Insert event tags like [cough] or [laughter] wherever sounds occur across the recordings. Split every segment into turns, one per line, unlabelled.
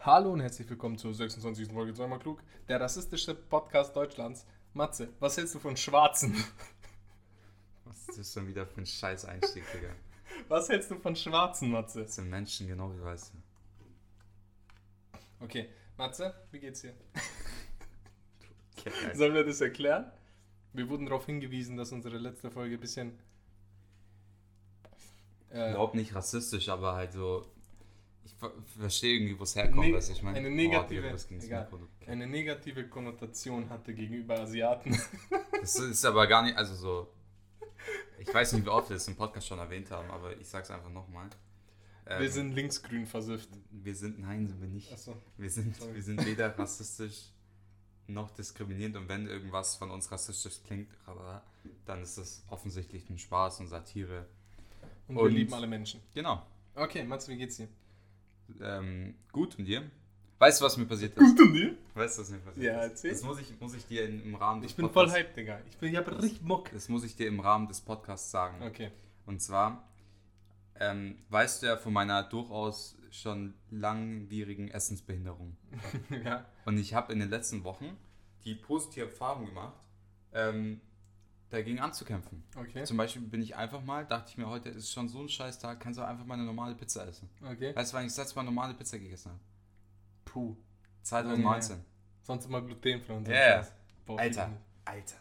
Hallo und herzlich willkommen zur 26. Folge Zweimal Klug, der rassistischste Podcast Deutschlands. Matze, was hältst du von Schwarzen? [laughs]
Was ist das schon wieder für ein Scheiß-Einstieg, Digga? [laughs]
Was hältst du von Schwarzen, Matze?
Das sind Menschen genau wie weißt du.
Okay, Matze, wie geht's dir? [laughs]
Okay, geil.
Sollen wir das erklären? Wir wurden darauf hingewiesen, dass unsere letzte Folge ein bisschen. Äh,
Überhaupt nicht rassistisch, aber halt so. Ich ver verstehe irgendwie, wo es herkommt,
ne-
was ich meine.
eine
Oh,
negative,
ins
egal, eine negative Konnotation hatte gegenüber Asiaten. [laughs]
Das ist aber gar nicht, also so. Ich weiß nicht, wie oft wir das im Podcast schon erwähnt haben, aber ich sag's einfach nochmal. Ähm,
Wir sind linksgrün versüfft.
Wir sind, nein, sind wir nicht.
Achso.
Wir sind,
Sorry.
wir sind weder rassistisch noch diskriminierend und wenn irgendwas von uns rassistisch klingt, dann ist das offensichtlich ein Spaß und Satire.
Und, wir
Und-
lieben alle Menschen.
Genau.
Okay, Matze, wie geht's dir?
Ähm, gut und dir? Weißt du, was mir passiert ist?
und dir?
Weißt du, was mir passiert
Ja,
ist?
erzähl.
Das muss ich, muss ich dir im Rahmen des
Ich bin voll
Podcasts-
hyped, Digga. Ich, bin, ich hab richtig Bock.
Das muss ich dir im Rahmen des Podcasts sagen.
Okay.
Und zwar, ähm, weißt du ja von meiner durchaus schon langwierigen Essensbehinderung. [laughs]
ja.
Und ich habe in den letzten Wochen die positive Erfahrung gemacht, ähm, dagegen anzukämpfen.
Okay.
Zum Beispiel bin ich einfach mal, dachte ich mir, heute ist schon so ein scheiß Tag, kannst du einfach mal eine normale Pizza essen.
Okay.
Weißt du, wann ich das letzte Mal normale Pizza gegessen habe?
Puh.
2019.
Sonst immer glutenfrei und so. Scheiß. Boah,
Alter, Alter.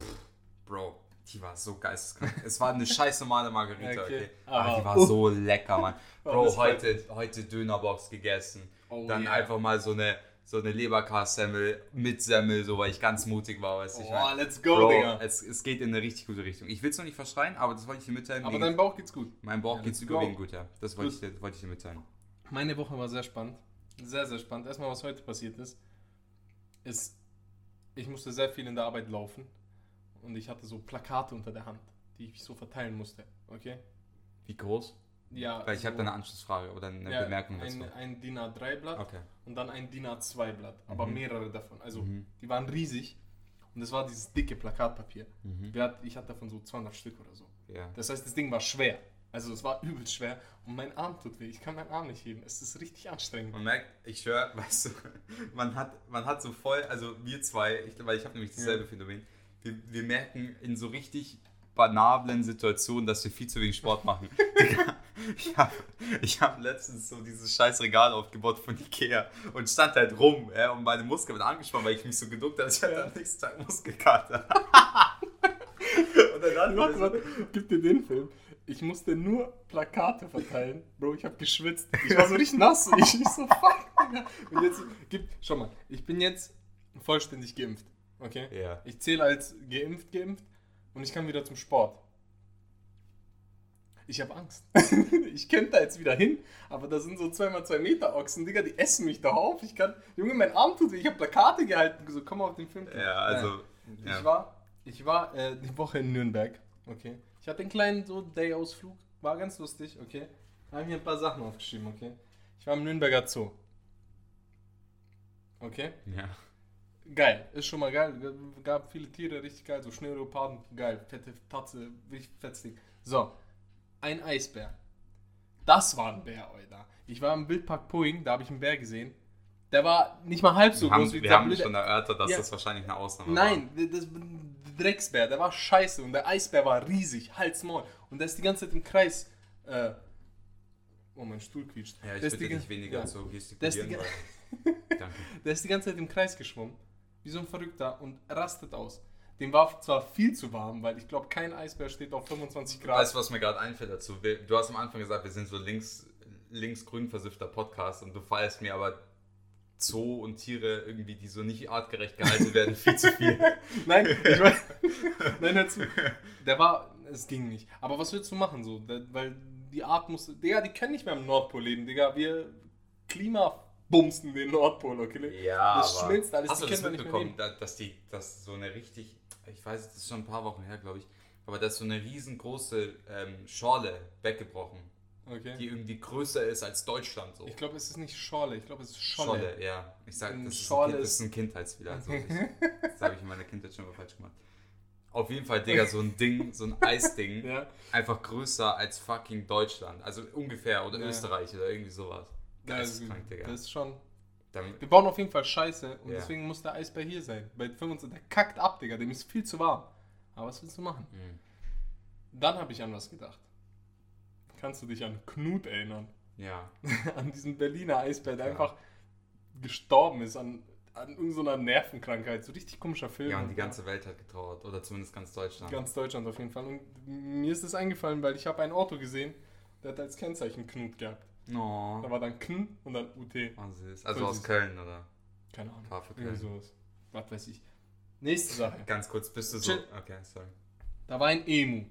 Pff, Bro, die war so geisteskrank. es war eine scheiß normale Margarita,
Okay.
okay.
Aber-
Aber die war so lecker, Mann. [laughs]
Oh,
Bro, heute, heute Dönerbox gegessen.
Oh,
Dann
yeah.
einfach mal so eine, so eine Leberkassemmel mit Semmel, so weil ich ganz mutig war, weißt du.
nicht.
ich
Oh,
mein.
let's go,
Bro,
Digga.
es, es geht in eine richtig gute Richtung. Ich will es noch nicht verschreien, aber das wollte ich dir mitteilen.
Aber
Wegen-
dein Bauch geht's gut.
mein Bauch
Ja,
geht's
go.
überwiegend gut, ja. Das wollte ich, dir, wollte ich dir mitteilen.
Meine Woche war sehr spannend. Sehr, sehr spannend. Erstmal, was heute passiert ist, ist, ich musste sehr viel in der Arbeit laufen und ich hatte so Plakate unter der Hand, die ich so verteilen musste. Okay?
Wie groß?
Ja.
Weil ich habe
so,
da eine Anschlussfrage oder eine
ja,
Bemerkung dazu.
ein, ein DIN A3-Blatt
Okay.
und dann ein DIN A2-Blatt, aber
Mhm.
mehrere davon. Also,
Mhm.
die waren riesig und es war dieses dicke Plakatpapier.
Mhm.
Ich hatte davon so 200 Stück oder so.
Ja.
Das heißt, das Ding war schwer. Also es war übel schwer und mein Arm tut weh. Ich kann meinen Arm nicht heben. Es ist richtig anstrengend.
Man merkt, ich schwör, [laughs] weißt du, man hat, man hat so voll, also wir zwei, ich, weil ich habe nämlich dasselbe
Ja.
Phänomen, wir, wir merken in so richtig banablen Situationen, dass wir viel zu wenig Sport machen. [laughs] ich habe ich hab letztens so dieses scheiß Regal aufgebaut von Ikea und stand halt rum ja, und meine Muskeln waren angespannt, weil ich mich so geduckt habe, ich hatte
Ja.
am nächsten Tag Muskelkater. [laughs] und dann
Warte,
so,
warte, gib dir den Film. Ich musste nur Plakate verteilen. Bro, ich hab geschwitzt. Ich war so richtig [laughs] nass. Ich, ich so, fuck, Digga. Und jetzt, gib, schau mal, ich bin jetzt vollständig geimpft. Okay?
Ja.
Ich zähle als geimpft, geimpft und ich kann wieder zum Sport. Ich habe Angst. [laughs] ich könnte da jetzt wieder hin, aber da sind so 2x2 Meter Ochsen, Digga, die essen mich da auf. Ich kann, Junge, mein Arm tut weh. Ich habe Plakate gehalten. So, komm auf den Film.
Ja, also,
Ich
ja.
war, ich war äh, die Woche in Nürnberg. Okay. Ich hatte einen kleinen so Day-Ausflug. War ganz lustig, okay. Habe mir ein paar Sachen aufgeschrieben, okay. Ich war im Nürnberger Zoo. Okay.
ja.
Geil, ist schon mal geil. Gab viele Tiere, richtig geil. So Schneeleoparden, geil. Fette Tatze, richtig fettes Ding. So, ein Eisbär. Das war ein Bär, Alter. Ich war im Wildpark Poing, da habe ich einen Bär gesehen. Der war nicht mal halb so
Wir haben,
groß wie
wir haben
blöde-
schon erörtert, dass
Ja.
das wahrscheinlich eine Ausnahme war.
Nein, das Drecksbär, der war scheiße und der Eisbär war riesig, Halsmaul. Und der ist die ganze Zeit im Kreis. Äh, oh, mein Stuhl quietscht.
Ja, ich bitte dich weniger
ja.
zu
Der ist
gestikulieren.
die-
weil- [laughs] Danke. [laughs]
Der ist die ganze Zeit im Kreis geschwommen, wie so ein Verrückter und rastet aus. Dem war zwar viel zu warm, weil ich glaube, kein Eisbär steht auf 25 Grad.
Weißt du, was mir gerade einfällt dazu? Du hast am Anfang gesagt, wir sind so links, links-grün versiffter Podcast und du feierst mir aber Zoo und Tiere irgendwie, die so nicht artgerecht gehalten werden, viel zu viel. [laughs]
Nein, ich [laughs] mein, nein, hör zu. Der war, es ging nicht. Aber was willst du machen so? Weil die Art muss, Digga, die können nicht mehr im Nordpol leben, Digga. Wir klimabumsten den Nordpol, okay?
Ja,
Das schmilzt alles,
Hast
die
du das mitbekommen, da- dass die, dass so eine richtig, ich weiß, das ist schon ein paar Wochen her, glaube ich, aber da ist so eine riesengroße ähm, Schorle weggebrochen,
Okay.
die irgendwie größer ist als Deutschland so.
Ich glaube, es ist nicht Schorle, ich glaube, es ist Scholle.
Scholle, ja. Ich sag,
Ein
das ist, ein kind, das
ist-
ist ein Kindheitsfehler. Also ich, [laughs] das habe ich in meiner Kindheit schon mal falsch gemacht. Auf jeden Fall, Digga, so ein Ding, so ein Eisding, [laughs]
Ja.
einfach größer als fucking Deutschland. Also ungefähr, oder
Ja.
Österreich oder irgendwie sowas. Geisteskrank, Digga.
das ist schon.
Dann,
Wir bauen auf jeden Fall Scheiße und
Ja.
deswegen muss der Eisbär hier sein. Bei 25, der kackt ab, Digga, dem ist viel zu warm. Aber was willst du machen?
Mhm.
Dann habe ich an was gedacht. Kannst du dich an Knut erinnern?
ja. [laughs]
an diesen Berliner Eisbär, der
Ja.
einfach gestorben ist an, an irgendeiner Nervenkrankheit. So richtig komischer Film.
ja, und die ganze Welt hat getrauert. Oder zumindest ganz Deutschland.
Ganz Deutschland auf jeden Fall. Und mir ist das eingefallen, weil ich habe ein Auto gesehen, der hat als Kennzeichen Knut gehabt.
No.
Da war dann Kn und dann UT.
Oh, süß. Also
Voll
aus
süß.
Köln, oder?
Keine Ahnung.
K für
Irgendwie
Köln.
sowas. Was weiß ich. Nächste Sache. [laughs]
Ganz kurz, bist du so.
Chill.
Okay, sorry.
Da war ein Emu.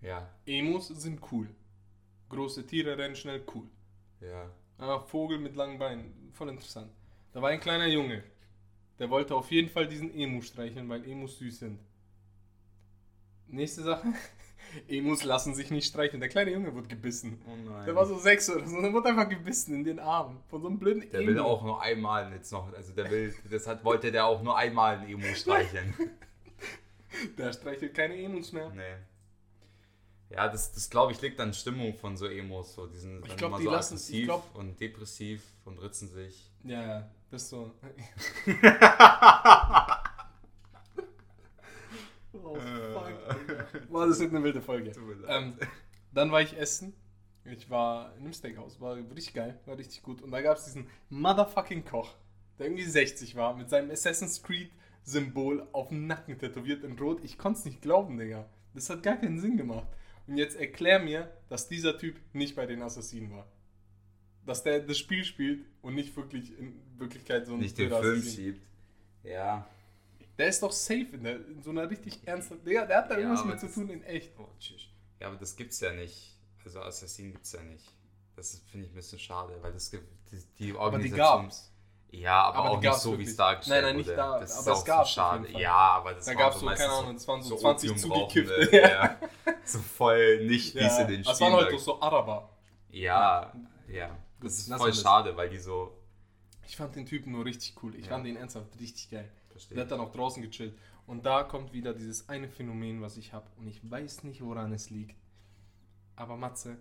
Ja,
Emus sind cool. Große Tiere rennen schnell, cool.
ja.
Ah, Vogel mit langen Beinen, voll interessant. Da war ein kleiner Junge. Der wollte auf jeden Fall diesen Emu streicheln, weil Emus süß sind. Nächste Sache. [laughs] Emus lassen sich nicht streicheln. Der kleine Junge wurde gebissen.
Oh nein.
Der war so sechs oder so. Der wurde einfach gebissen in den Arm. Von so einem blöden
Der
Emu.
will auch nur einmal jetzt noch, also der will, das hat, wollte der auch nur einmal ein Emo [laughs] streicheln.
Der streichelt keine Emus mehr.
nee. Ja, das, das glaube ich liegt an Stimmung von so Emos. So, die sind
Ich
dann
glaub,
immer
die
so
lassen-
aggressiv
glaub-
und depressiv und ritzen sich.
Ja, ja. Das ist so. [laughs] oh, fuck. Digga. [laughs] Boah, das wird eine wilde Folge.
Tut mir leid.
Ähm, dann war ich essen. Ich war in einem Steakhouse. War richtig geil. War richtig gut. Und da gab es diesen motherfucking Koch, der irgendwie 60 war, mit seinem Assassin's Creed Symbol auf dem Nacken tätowiert in Rot. Ich konnte es nicht glauben, Digga. Das hat gar keinen Sinn gemacht. Und jetzt erklär mir, dass dieser Typ nicht bei den Assassinen war. Dass der das Spiel spielt und nicht wirklich in Wirklichkeit so ein
Nicht den Film schiebt. Ja.
Der ist doch safe in, der, in so einer richtig ernsten. Digga, der hat da
Ja,
irgendwas mit zu
das-
tun in echt.
Oh, tschüss. Ja, aber das gibt's ja nicht. Also Assassin gibt's ja nicht. Das ist- finde ich ein bisschen schade, weil das gibt die, die
Aber die gab's.
Ja, aber,
Aber
auch nicht so, wie es dargestellt
Nein, nein, nicht
wurde.
da,
Das ist
aber es
auch
gab's
so schade. Ja, aber das
Da gab es so, keine Ahnung, es waren so,
so
20
Opiumrauchende,
zugekiffte. [laughs]
Ja. so voll nicht, wie es in den
das
Spielen
waren halt doch so Araber.
Ja, ja. Das ist
lassen
voll
das.
schade, weil die so.
Ich fand den Typen nur richtig cool. Ich
Ja.
fand den ernsthaft richtig geil.
Verstehe.
Der hat dann auch draußen gechillt. Und da kommt wieder dieses eine Phänomen, was ich habe. Und ich weiß nicht, woran es liegt. Aber Matze,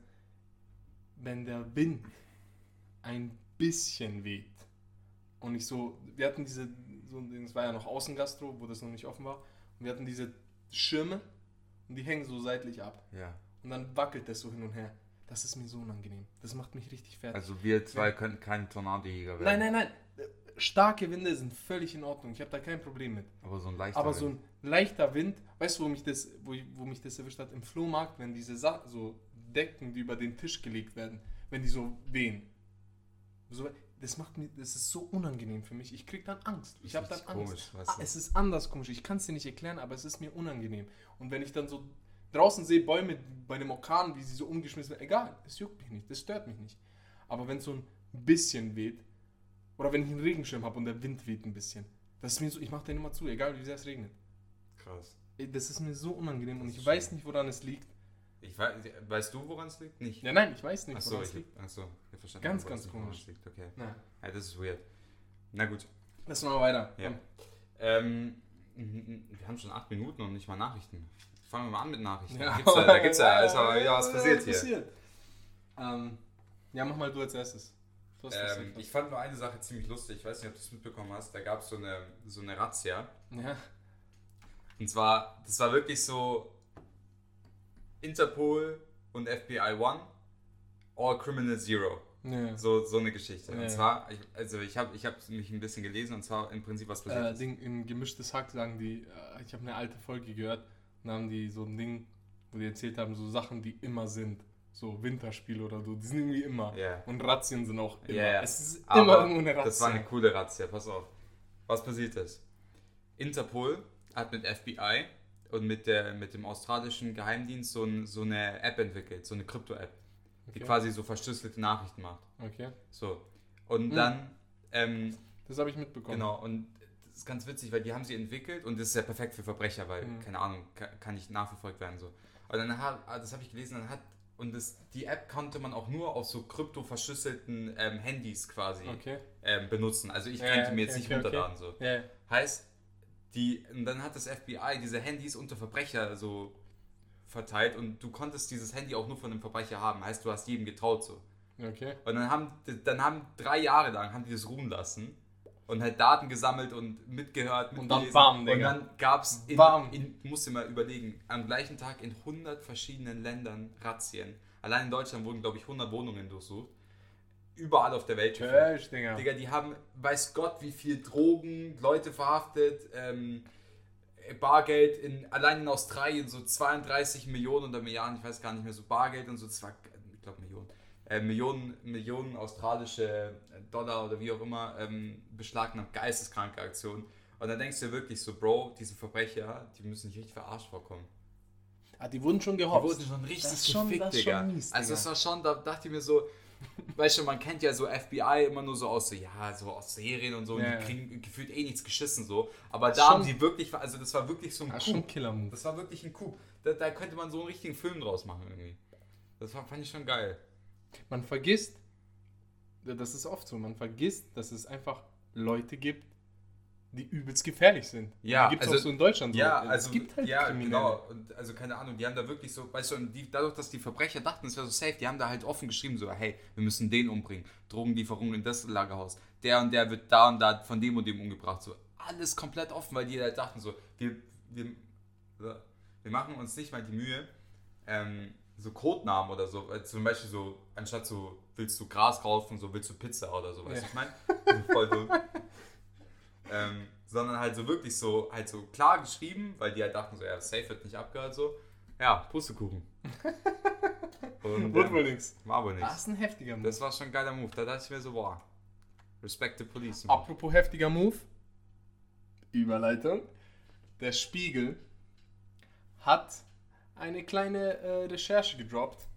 wenn der Wind ein bisschen weht und ich so, wir hatten diese, so, es war ja noch Außengastro, wo das noch nicht offen war. Und wir hatten diese Schirme und die hängen so seitlich ab.
Ja.
Und dann wackelt das so hin und her. Das ist mir so unangenehm. Das macht mich richtig fertig.
Also wir zwei können keine Tornadojäger werden.
nein, nein, nein. Starke Winde sind völlig in Ordnung. Ich habe da kein Problem mit.
Aber so ein leichter.
Aber so
Wind.
ein leichter Wind, weißt du, wo mich das, wo, ich, wo mich das erwischt hat? Im Flohmarkt, wenn diese Sa so Decken, die über den Tisch gelegt werden, wenn die so wehen. So, das macht mir, das ist so unangenehm für mich. Ich krieg dann Angst. Ich habe dann Angst.
komisch, weißt
ah,
du?
es ist anders komisch. Ich kann es dir nicht erklären, aber es ist mir unangenehm. Und wenn ich dann so draußen sehe Bäume bei einem Orkan, wie sie so umgeschmissen werden, egal, es juckt mich nicht, das stört mich nicht. Aber wenn es so ein bisschen weht, oder wenn ich einen Regenschirm habe und der Wind weht ein bisschen, das ist mir so, ich mache den immer zu, egal wie sehr es regnet.
Krass.
Das ist mir so unangenehm und ich
ist
weiß
schlimm.
nicht, woran es liegt.
Ich weiß, weißt du, woran es liegt? Nicht.
Ja, nein, ich weiß nicht, woran es liegt.
achso, ich verstanden.
Ganz, ganz komisch.
Liegt. Okay.
Na,
Ja, das ist weird. Na gut.
lass mal weiter.
Ja. Ähm, wir haben schon acht Minuten und nicht mal Nachrichten. Fangen wir mal an mit Nachrichten.
Ja.
Da gibt's ja, da gibt's ja, ist aber wieder was [laughs] passiert hier.
passiert. Ähm, ja, mach mal du als erstes.
Ähm, ich fand nur eine Sache ziemlich lustig. Ich weiß nicht, ob du es mitbekommen hast. Da gab es so eine, so eine Razzia.
ja.
Und zwar, das war wirklich so Interpol und FBI One, All Criminal Zero.
ja.
So, so eine Geschichte.
Ja.
Und zwar, ich, also ich habe ich hab mich ein bisschen gelesen und zwar im Prinzip was passiert
Äh,
ist.
Ding, in gemischtes Hack sagen die, äh, ich habe eine alte Folge gehört, und da haben die so ein Ding, wo die erzählt haben, so Sachen, die immer sind. So Winterspiele oder so, die sind irgendwie immer.
Ja.
Und Razzien sind auch immer.
Ja.
Es ist
Aber
immer irgendwo eine Razzia.
Das war eine coole Razzia, pass auf. Was passiert ist? Interpol hat mit FBI und mit, der, mit dem australischen Geheimdienst so, ein, so eine App entwickelt, so eine Krypto-App, die
Okay.
quasi so verschlüsselte Nachrichten macht.
Okay,
So. Und
Hm.
dann, ähm,
das habe ich mitbekommen.
genau, und das ist ganz witzig, weil die haben sie entwickelt und das ist ja perfekt für Verbrecher, weil,
Mhm.
keine Ahnung, kann, kann nicht nachverfolgt werden. So. Und dann hat, ah, das habe ich gelesen, dann hat, und das, die App konnte man auch nur auf so krypto-verschlüsselten ähm, Handys quasi
Okay.
ähm, benutzen. Also ich
Ja,
könnte mir jetzt
okay,
nicht
okay,
runterladen. So.
Ja.
Heißt, die, und dann hat das FBI diese Handys unter Verbrecher so verteilt und du konntest dieses Handy auch nur von einem Verbrecher haben. Heißt, du hast jedem getraut so.
Okay.
Und dann haben, dann haben drei Jahre lang haben die das ruhen lassen und halt Daten gesammelt und mitgehört,
Und dann bam,
Und
Digga.
dann gab es, in,
Bam.
in, musst dir mal überlegen, am gleichen Tag in 100 verschiedenen Ländern Razzien. Allein in Deutschland wurden, glaube ich, 100 Wohnungen durchsucht. Überall auf der Welt.
Tschüss, Digga.
Digga, die haben, weiß Gott, wie viel Drogen, Leute verhaftet, ähm, Bargeld in, allein in Australien so 32 Millionen oder Milliarden, ich weiß gar nicht mehr, so Bargeld und so, zwei, ich glaube Millionen, äh, Millionen, Millionen australische Dollar oder wie auch immer ähm, beschlagnahmt, geisteskranke Aktion. Und dann denkst du dir wirklich so, Bro, diese Verbrecher, die müssen nicht richtig verarscht vorkommen.
Ah, die wurden schon
Die
gehopst.
wurden schon richtig
Das ist schon-
gefickt,
das ist
Digga.
schon mies,
also es war schon, da dachte ich mir so, [laughs] weißt du, man kennt ja so FBI immer nur so aus so, ja, so aus Serien und so,
Ja,
und die kriegen gefühlt eh nichts geschissen so. Aber
Das
da haben die wirklich, also das war wirklich so ein
Das
Coup.
schon ein Killer-Move.
Das war wirklich ein Coup. Da, da könnte man so einen richtigen Film draus machen irgendwie. Das war, fand ich schon geil.
Man vergisst, das ist oft so, man vergisst, dass es einfach Leute gibt, die übelst gefährlich sind.
Ja,
gibt es
also-
auch so in Deutschland.
Ja,
so.
also
es gibt halt
ja,
Kriminelle.
genau. Und also keine Ahnung, die haben da wirklich so, weißt du, und die, dadurch, dass die Verbrecher dachten, es wäre so safe, die haben da halt offen geschrieben, so, hey, wir müssen den umbringen. Drogenlieferung in das Lagerhaus. Der und der wird da und da von dem und dem umgebracht. So, alles komplett offen, weil die halt dachten, so, wir, wir, wir machen uns nicht mal die Mühe, ähm, so Codenamen oder so, äh, zum Beispiel so, anstatt so, willst du Gras kaufen, so willst du Pizza oder so, weißt du,
Ja.
ich meine? [laughs] Voll dumm. ähm, sondern halt so wirklich so, halt so klar geschrieben, weil die halt dachten so, ja, safe wird nicht abgehört, so. Ja, Pustekuchen. [laughs] Und
Wird
ähm,
wohl nix.
war wohl
Das
nichts.
ist ein heftiger Move.
Das war schon ein geiler Move. Da dachte ich mir so, boah, respect the police.
Apropos heftiger Move. Überleitung. Der Spiegel hat eine kleine äh, Recherche gedroppt,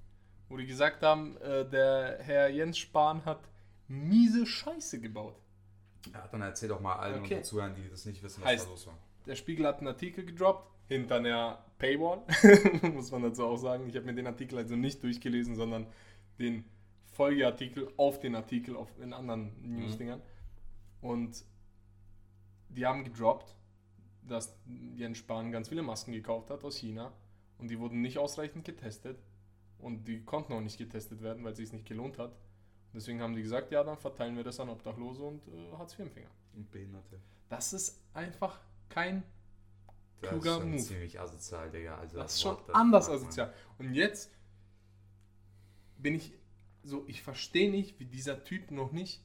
wo die gesagt haben, äh, der Herr Jens Spahn hat miese Scheiße gebaut.
Ja, dann erzähl doch mal allen
Okay.
Zuhörern, die das nicht wissen, was
Heißt-
da los war.
Der Spiegel hat einen Artikel gedroppt, hinter einer Paywall, [laughs] muss man dazu auch sagen. Ich habe mir den Artikel also nicht durchgelesen, sondern den Folgeartikel auf den Artikel auf, in anderen News-Dingern. Und die haben gedroppt, dass Jens Spahn ganz viele Masken gekauft hat aus China und die wurden nicht ausreichend getestet und die konnten auch nicht getestet werden, weil es sich nicht gelohnt hat. Deswegen haben die gesagt, ja, dann verteilen wir das an Obdachlose und äh, Hartz-IV-Empfänger.
Und Behinderte.
Das ist einfach kein
Das
Kluger
ist schon
Move.
ziemlich asozial, Digga. Also
Das ist schon
the
anders asozial. Und jetzt bin ich so, ich verstehe nicht, wie dieser Typ noch nicht,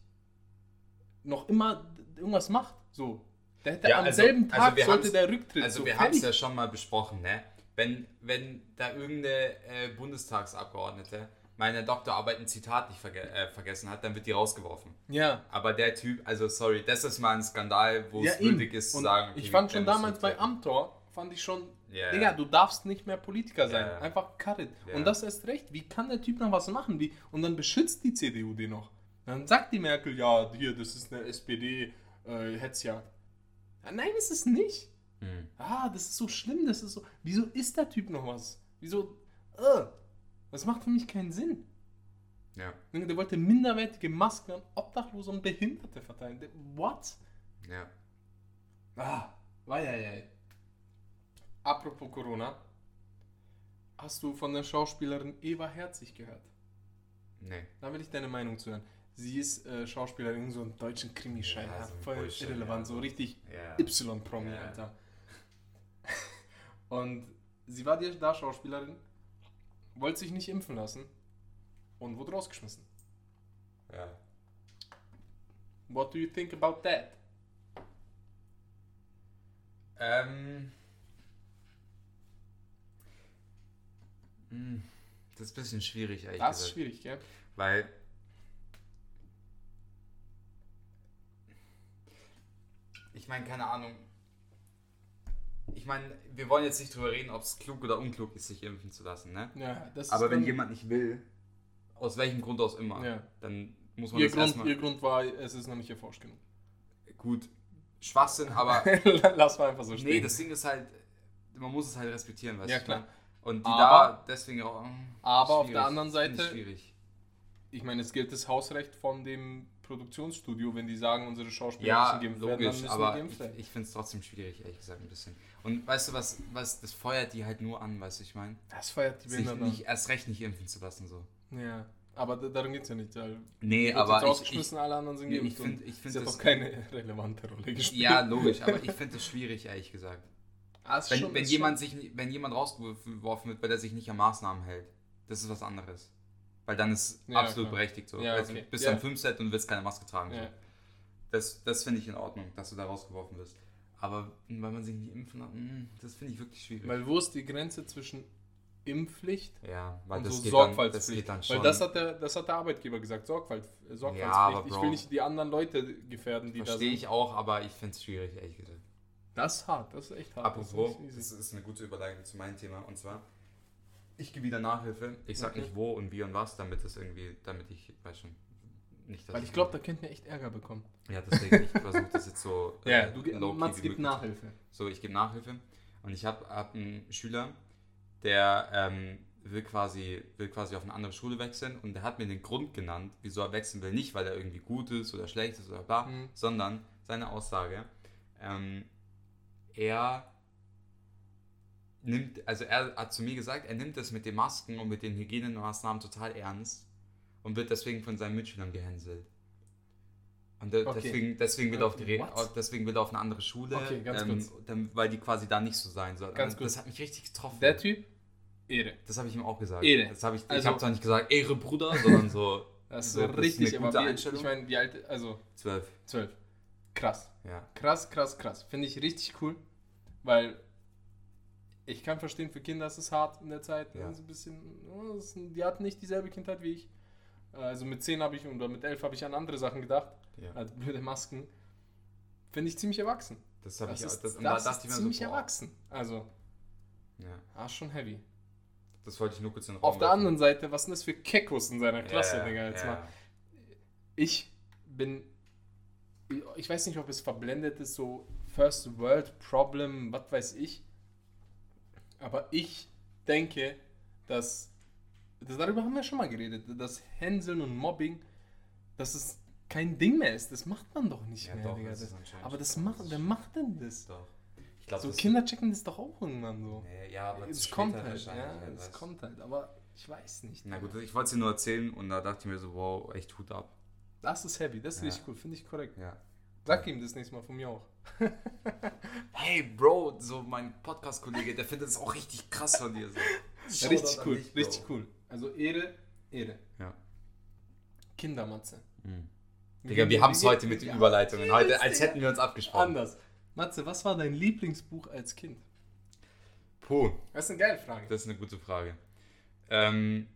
noch immer irgendwas macht. So, der hätte
Ja,
am
also-
selben Tag
also
sollte der Rücktritt.
Also
so,
wir haben es ja schon mal besprochen, ne? Wenn, wenn da irgendeine äh, Bundestagsabgeordnete meine Doktorarbeit ein Zitat nicht verge äh, vergessen hat, dann wird die rausgeworfen.
Ja.
Aber der Typ, also sorry, das ist mal ein Skandal, wo
ja
es würdig ist zu sagen, okay,
ich fand schon damals bei. Amtor, fand ich schon,
Ja,
Digga, du darfst nicht mehr Politiker sein.
Ja.
Einfach cut it.
Ja.
Und das erst recht. Wie kann der Typ noch was machen? Wie, und dann beschützt die CDU den noch. Dann sagt die Merkel, ja, hier, das ist eine SPD-Hetzjagd. ja, nein, ist es nicht.
Hm.
Ah, das ist so schlimm, das ist so. Wieso ist der Typ noch was? Wieso? Äh, das macht für mich keinen Sinn.
Ja,
Der wollte minderwertige Masken an Obdachlose und Behinderte verteilen. What?
ja.
Ah, weieiei. Apropos Corona. Hast du von der Schauspielerin Eva Herzig gehört?
Nee.
Da will ich deine Meinung zu hören. Sie ist äh, Schauspielerin in so einem deutschen Krimischein.
Ja,
Ja,
so ein
voll irrelevant,
ja.
so richtig
Ja.
Y-Promi,
Ja.
Alter. [laughs] Und sie war die da Schauspielerin, wollte sich nicht impfen lassen und wurde rausgeschmissen.
ja.
What do you think about that?
Ähm. Hm, Das ist ein bisschen schwierig, ehrlich
Das ist
gesagt.
schwierig, gell?
Weil. Ich meine, keine Ahnung. Ich meine, wir wollen jetzt nicht drüber reden, ob es klug oder unklug ist, sich impfen zu lassen, ne?
Ja, das
Aber wenn jemand nicht will, aus welchem Grund aus immer,
Ja.
dann muss man
Ihr
das
Grund,
erstmal.
ihr Grund war, es ist noch nicht erforscht genug.
Gut, Schwachsinn, aber. [laughs]
Lass mal einfach so stehen.
nee, das Ding ist halt, man muss es halt respektieren, weißt
Ja,
du?
klar.
Und die
Aber-
da deswegen auch. hm,
aber auf der anderen
ich
Seite-
Schwierig.
ich meine, es gilt das Hausrecht von dem Produktionsstudio, wenn die sagen, unsere Schauspieler
Ja,
müssen geimpft werden, dann
logisch,
müssen
aber
die
ich,
geimpft werden.
ich finde es trotzdem schwierig, ehrlich gesagt, ein bisschen. Und weißt du, was, was das feuert die halt nur an, weißt du, ich meine?
Das feiert die
Sich
Bilder
nicht, erst recht nicht impfen zu lassen, so.
Ja. Aber da- darum geht es ja nicht. Weil
Nee, aber ich,
ausgeschmissen, alle anderen sind
Nee, ich find- ich find
es hat
das-
doch keine [laughs] relevante Rolle
ich,
gespielt.
ja, logisch, aber ich finde es schwierig, ehrlich gesagt. [laughs]
Ah,
Wenn,
schon-
wenn, jemand sich, wenn jemand rausgeworfen wird, weil er sich nicht an Maßnahmen hält, das ist was anderes. Weil dann ist
Ja,
absolut
klar.
berechtigt so.
Ja,
Also,
okay.
Bist
Ja.
du am Filmset und willst keine Maske tragen. So.
Ja.
Das, das finde ich in Ordnung, dass du da rausgeworfen wirst. Aber weil man sich nicht impfen hat, mh, das finde ich wirklich schwierig.
Weil wo ist die Grenze zwischen Impfpflicht
ja, weil
und
das,
so
geht dann, das
Sorgfaltspflicht?
geht dann schon.
Weil das hat, der, das hat der Arbeitgeber gesagt, Sorgfalt, äh, Sorgfaltspflicht.
aber
ich
Bro.
will nicht die anderen Leute gefährden, die da
Verstehe
sind.
ich auch, aber ich finde es schwierig, ehrlich gesagt.
Das ist hart, das ist echt hart.
Apropos,
das ist
das ist eine gute Überleitung zu meinem Thema und zwar, ich gebe wieder Nachhilfe. Ich sag
Okay.
nicht wo und wie und was, damit das irgendwie, damit ich, weiß schon, nicht,
Weil ich glaube, da könnten wir echt Ärger bekommen.
Ja, deswegen, ich versuche das jetzt so [laughs]
Ja,
äh,
du Mats gibt. Nachhilfe.
So, ich gebe Nachhilfe und ich habe hab einen Schüler, der ähm, will, quasi, will quasi auf eine andere Schule wechseln und der hat mir den Grund genannt, wieso er wechseln will. Nicht, weil er irgendwie gut ist oder schlecht ist oder bla,
Mhm.
sondern seine Aussage, ähm, er nimmt, also er hat zu mir gesagt, er nimmt das mit den Masken und mit den Hygienemaßnahmen total ernst und wird deswegen von seinen Mitschülern gehänselt. Und
Okay.
deswegen, deswegen, will er auf die
What?
deswegen will er auf eine andere Schule,
Okay, ganz
ähm. Dann, weil die quasi da nicht so sein soll.
Ganz kurz.
Das hat mich richtig getroffen.
Der Typ, Ehre.
das habe ich ihm auch gesagt.
Ehre.
Das habe ich, ich
Also-
habe zwar nicht gesagt, Ehre Bruder, sondern so [laughs]
Das ist
So,
so,
das ist
richtig,
eine
aber
gute
wie,
Einstellung.
ich meine, wie alt, also
zwölf.
zwölf. Krass.
Ja.
Krass, krass, krass. Finde ich richtig cool, weil ich kann verstehen, für Kinder ist es hart in der Zeit.
Ja.
So ein bisschen, oh, die hatten nicht dieselbe Kindheit wie ich. Also mit 10 habe ich oder mit 11 habe ich an andere Sachen gedacht,
ja.
als blöde Masken. Finde ich ziemlich erwachsen.
Das habe ich auch.
ist,
Das, und
das
da dachte
ist
ich mir
ziemlich
so, boah,
erwachsen. Also,
ja,
ah, schon heavy.
das wollte ich nur kurz in den Raum
Auf der anderen Seite, was sind das für Kekos in seiner Klasse,
ja,
Digga? Jetzt
ja,
mal. Ich bin. Ich weiß nicht, ob es verblendet ist, so First World Problem, was weiß ich. Aber ich denke, dass. Das, darüber haben wir schon mal geredet, dass Hänseln und Mobbing, dass es kein Ding mehr ist. Das macht man doch nicht
Ja,
mehr,
doch,
Digga.
das
aber das macht, wer macht denn das?
Doch. Ich glaube,
So
das
Kinder checken das doch auch irgendwann so.
Nee, ja, aber
es kommt halt,
wahrscheinlich,
ja, es kommt halt, aber ich weiß nicht.
Na gut, ich wollte es dir nur erzählen und da dachte ich mir so, wow, echt Hut ab.
Das ist heavy, das ist
Ja.
richtig cool, finde ich korrekt.
Ja.
Sag ihm das nächste Mal von mir auch. [laughs]
Hey, Bro, so mein Podcast-Kollege, der findet es auch richtig krass von dir. So.
Richtig cool, richtig cool. Also Ehre, Ehre.
Ja.
Kindermatze.
Mhm. Digga, wir haben es heute mit den
Ja,
Überleitungen. Heute, als hätten wir uns abgesprochen.
Anders. Matze, was war dein Lieblingsbuch als Kind?
Puh,
Das ist eine geile Frage.
das ist eine gute Frage. Ähm,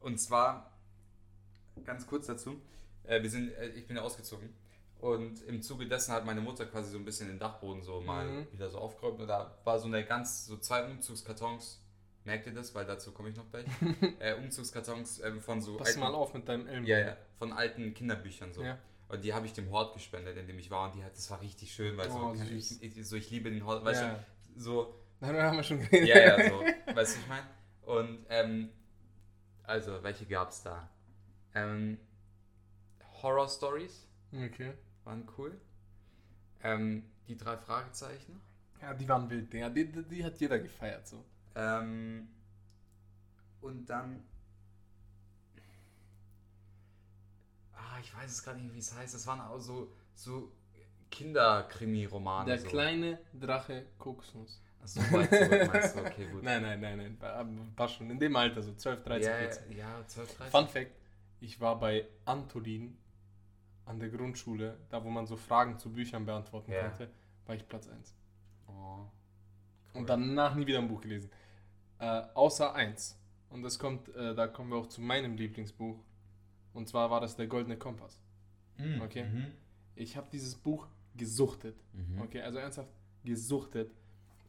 und zwar, ganz kurz dazu, äh, wir sind, äh, ich bin ja ausgezogen und im Zuge dessen hat meine Mutter quasi so ein bisschen den Dachboden so mal
Mhm.
wieder so aufgeräumt und da war so eine ganz, so zwei Umzugskartons, merkt ihr das, weil dazu komme ich noch gleich, [laughs] äh, Umzugskartons ähm, von so
Pass mal auf mit deinem Elm.
Ja, ja, von alten Kinderbüchern so.
Ja.
Und die habe ich dem Hort gespendet, in dem ich war. Und die hat, das war richtig schön, weil
Oh,
so, ich, ich, so, ich liebe den Hort, weißt
Ja.
du, so,
Darüber haben wir schon geredet.
ja, ja, so, [laughs] weißt du, ich meine? Und, ähm, also, welche gab es da? Ähm, Horror Stories
Okay.
waren cool. Ähm, die drei Fragezeichen.
Ja, die waren wild, Digga. Die, die, die hat jeder gefeiert, so.
Ähm, und dann. Ah, ich weiß es gar nicht, wie es heißt. Es waren auch so, so Kinderkrimi-Romane.
Der
so.
kleine Drache Kokosnuss.
Ach, so weit zurück meinst du, okay, [laughs] gut.
Nein, nein, nein, nein. War- War schon in dem Alter, so 12, 13,
ja,
14.
ja, 12, 13.
Fun Fact: Ich war bei Antolin an der Grundschule, da wo man so Fragen zu Büchern beantworten
Ja.
konnte, war ich Platz 1.
Oh, cool.
Und danach nie wieder ein Buch gelesen. Äh, außer eins. Und das kommt, äh, da kommen wir auch zu meinem Lieblingsbuch. Und zwar war das der Goldene Kompass.
Mm,
okay.
Mhm.
Ich habe dieses Buch gesuchtet.
Mhm.
Okay, also ernsthaft gesuchtet.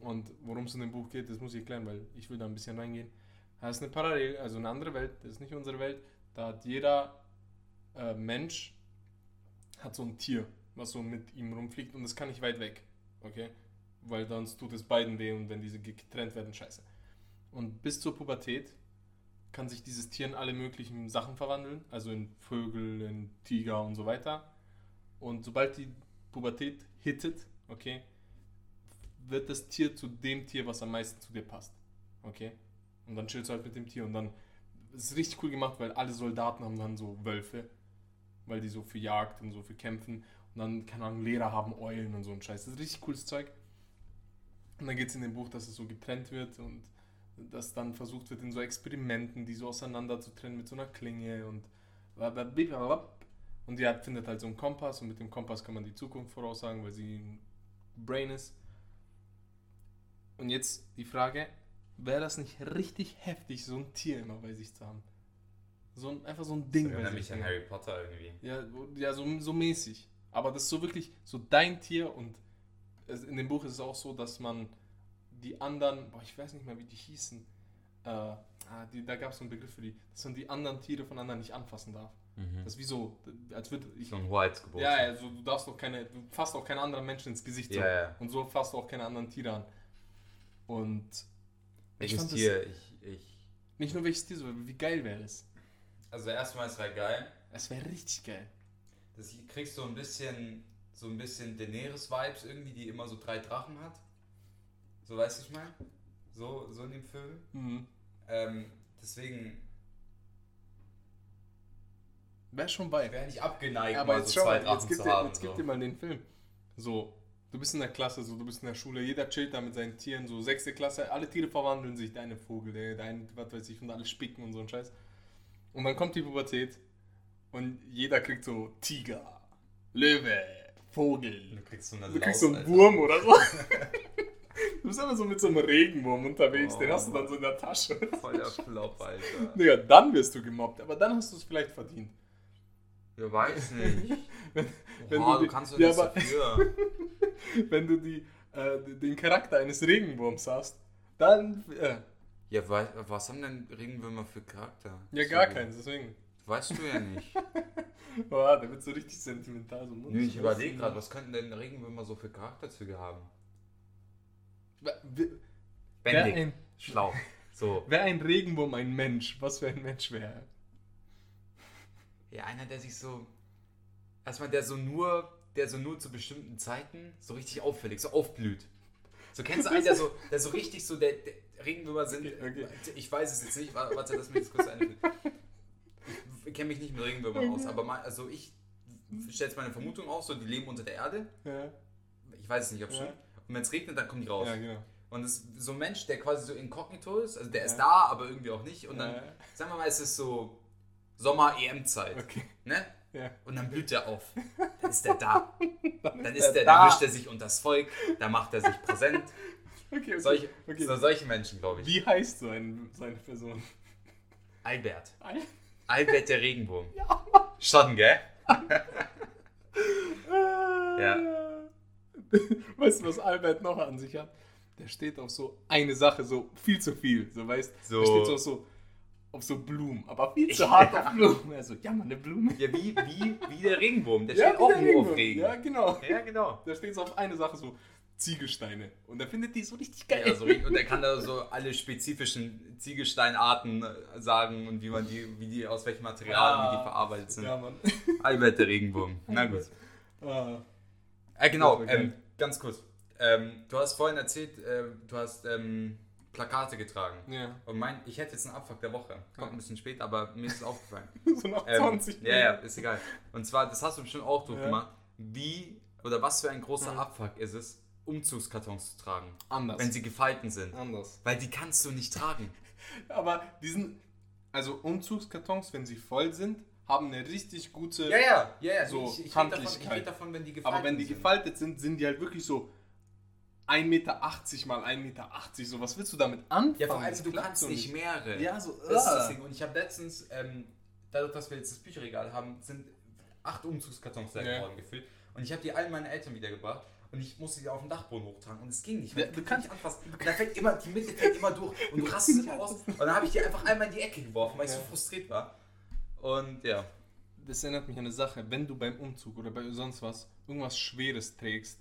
Und worum es in dem Buch geht, das muss ich erklären, weil ich will da ein bisschen reingehen. Das ist eine Parallel, also eine andere Welt, das ist nicht unsere Welt. Da hat jeder äh, Mensch hat so ein Tier, was so mit ihm rumfliegt und das kann nicht weit weg. Okay? Weil sonst tut es beiden weh und wenn diese getrennt werden, scheiße. Und bis zur Pubertät kann sich dieses Tier in alle möglichen Sachen verwandeln, also in Vögel, in Tiger und so weiter. Und sobald die Pubertät hittet, okay, wird das Tier zu dem Tier, was am meisten zu dir passt. Okay? Und dann chillst du halt mit dem Tier und dann es ist richtig cool gemacht, weil alle Soldaten haben dann so Wölfe, weil die so für Jagd und so für Kämpfen und dann, keine Ahnung, Lehrer haben Eulen und so ein Scheiß. Das ist richtig cooles Zeug. Und dann geht es in dem Buch, dass es so getrennt wird und dass dann versucht wird, in so Experimenten, die so auseinander zu trennen mit so einer Klinge und und die hat, findet halt so einen Kompass und mit dem Kompass kann man die Zukunft voraussagen, weil sie ein Brain ist. Und jetzt die Frage, wäre das nicht richtig heftig, so ein Tier immer bei sich zu haben? So ein, einfach so ein Ding
Das erinnert mich an. Harry Potter irgendwie.
Ja, ja so, so mäßig. Aber das ist so wirklich so dein Tier und in dem Buch ist es auch so, dass man die anderen, boah, ich weiß nicht mehr, wie die hießen, äh, ah, die, da gab es so einen Begriff für die, dass man die anderen Tiere von anderen nicht anfassen darf. Das ist wie so, als würde ich.
So ein Hoheitsgebot.
Ja, also du darfst auch keine, du fasst auch keine anderen Menschen ins Gesicht. So.
Ja, ja.
Und so fasst du auch keine anderen Tiere an. Und
Welches
fand das-
Tier? Ich, ich.
nicht nur welches Tier, sondern wie geil wäre es.
Also erstmal ist halt geil.
Es wäre richtig geil.
Das kriegst du ein bisschen, so ein bisschen Daenerys-Vibes irgendwie, die immer so drei Drachen hat. So weißt du, ich meine? So, so in dem Film.
Mhm.
Ähm, deswegen
Wäre schon bei.
wäre nicht abgeneigt,
Aber
mal
jetzt
so
schau
zwei Drachen
jetzt gib,
zu
dir,
haben.
jetzt gib
so.
dir mal den Film. So, du bist in der Klasse, so, du bist in der Schule, jeder chillt da mit seinen Tieren, so sechste Klasse, alle Tiere verwandeln sich, deine Vogel, der, dein, was weiß ich, und alle spicken und so ein Scheiß. Und dann kommt die Pubertät und jeder kriegt so Tiger, Löwe, Vogel.
Du kriegst so eine
Du kriegst
Laus,
so einen
Alter.
Wurm oder so. [laughs] Du bist immer so mit so einem Regenwurm unterwegs, den
Oh.
hast du dann so in der Tasche.
Voll der Flop, Alter.
Digga, dann wirst du gemobbt, aber dann hast du es vielleicht verdient.
Ja, weiß nicht. [laughs]
Wenn, wenn
Boah,
du
du
die-
kannst doch
ja,
nicht
aber-
dafür. [laughs]
wenn du die, äh, den Charakter eines Regenwurms hast, dann. Äh,
Ja, wei- was haben denn Regenwürmer für Charakter?
ja,
So,
gar keins, deswegen.
Weißt du ja nicht. [laughs]
Boah, der wird so richtig sentimental. So
Nö, ich überlege gerade, was könnten denn Regenwürmer so für Charakterzüge haben?
Wäre
Bändig,
ein,
schlau. So. [laughs]
wär ein Regenwurm ein Mensch? Was für ein Mensch wäre?
Ja, einer, der sich so. Erstmal der so nur, der so nur zu bestimmten Zeiten so richtig auffällig, so aufblüht. So kennst du einen, der so, der so richtig so, der, der Regenwürmer sind.
Okay, okay.
Ich weiß es jetzt nicht, wa- warte, lass mich das kurz einführen. Ich kenne mich nicht mit Regenwürmern aus, aber mal, also ich stelle jetzt meine Vermutung auf, so die leben unter der Erde.
Ja,
Ich weiß es nicht, ob es
Ja.
stimmt. Und wenn es regnet, dann kommen die raus.
ja genau.
Und es ist so ein Mensch, der quasi so inkognito ist, also der ist
Ja.
da, aber irgendwie auch nicht. Und dann,
Ja.
sagen wir mal, es ist so Sommer-EM-Zeit.
Okay.
Ne?
Ja.
Und dann blüht er auf. Dann ist er da. [laughs] Dann ist
er
er,
da.
dann mischt er sich unter das Volk, da macht er sich präsent. [laughs]
Okay, okay.
Solche,
okay.
so, solche Menschen, glaube ich.
Wie heißt so, ein, so eine Person?
Albert.
Al-
Albert der Regenwurm. [laughs] Schon, gell? Ja. [laughs]
Weißt du, was Albert noch an sich hat? Der steht auf so eine Sache, so viel zu viel. So weißt
So-
Der steht so auf so, auf so Blumen, aber viel zu
Ja.
hart auf [laughs] Blumen. Also, ja, mal eine Blume.
Ja, wie, wie, wie der Regenwurm. Der
Ja,
steht auch
der
nur auf. Regen.
Ja, genau.
Ja, genau.
Da steht so auf eine Sache so Ziegelsteine. Und er findet die so richtig geil.
Ja, so, und er kann da [laughs] so alle spezifischen Ziegelsteinarten äh, sagen und wie man die, wie die, aus welchem Material, wie die verarbeitet sind.
Ja.
Albert der Regenwurm. Na gut.
Ah,
Äh, genau, ähm, ganz kurz. Ähm, du hast vorhin erzählt, äh, du hast ähm, Plakate getragen.
ja.
Und mein, ich hätte jetzt einen Abfuck der Woche. Kommt ein bisschen spät, aber mir ist es aufgefallen. [laughs]
So nach
Ähm,
20
ja, ja, ist egal. Und zwar, das hast du bestimmt auch
Ja.
durchgemacht. Wie oder was für ein großer
Mhm.
Abfuck ist es, Umzugskartons zu tragen,
Anders.
wenn sie gefalten sind.
Anders.
Weil die kannst du nicht tragen. [laughs]
Aber diesen, also Umzugskartons, wenn sie voll sind, haben eine richtig gute.
Ja, ja, ja, ja.
So,
ich, ich rede davon, ich
Handlichkeit.
davon, wenn die gefalten
Aber wenn die gefaltet sind, sind die halt wirklich so 1,80 Meter mal 1,80 Meter. So, was willst du damit anfangen?
Ja, vor allem,
Das
du kannst nicht mehrere.
Ja, so.
Das ist
ah.
das Ding. Und ich habe letztens, ähm, dadurch, dass wir jetzt das Bücherregal haben, sind acht Umzugskartons
Ja.
geworden gefüllt. Und ich habe die allen meinen Eltern wiedergebracht. Und ich musste die auf den Dachboden hochtragen. Und es ging nicht.
Ja, du kannst-
nicht anfassen. Und da fällt immer, die Mitte fällt immer durch. [laughs] Und du rastest immer aus. Und dann habe ich die einfach einmal in die Ecke geworfen, weil ich
Ja.
so frustriert war. Und ja.
Das erinnert mich an eine Sache, wenn du beim Umzug oder bei sonst was irgendwas Schweres trägst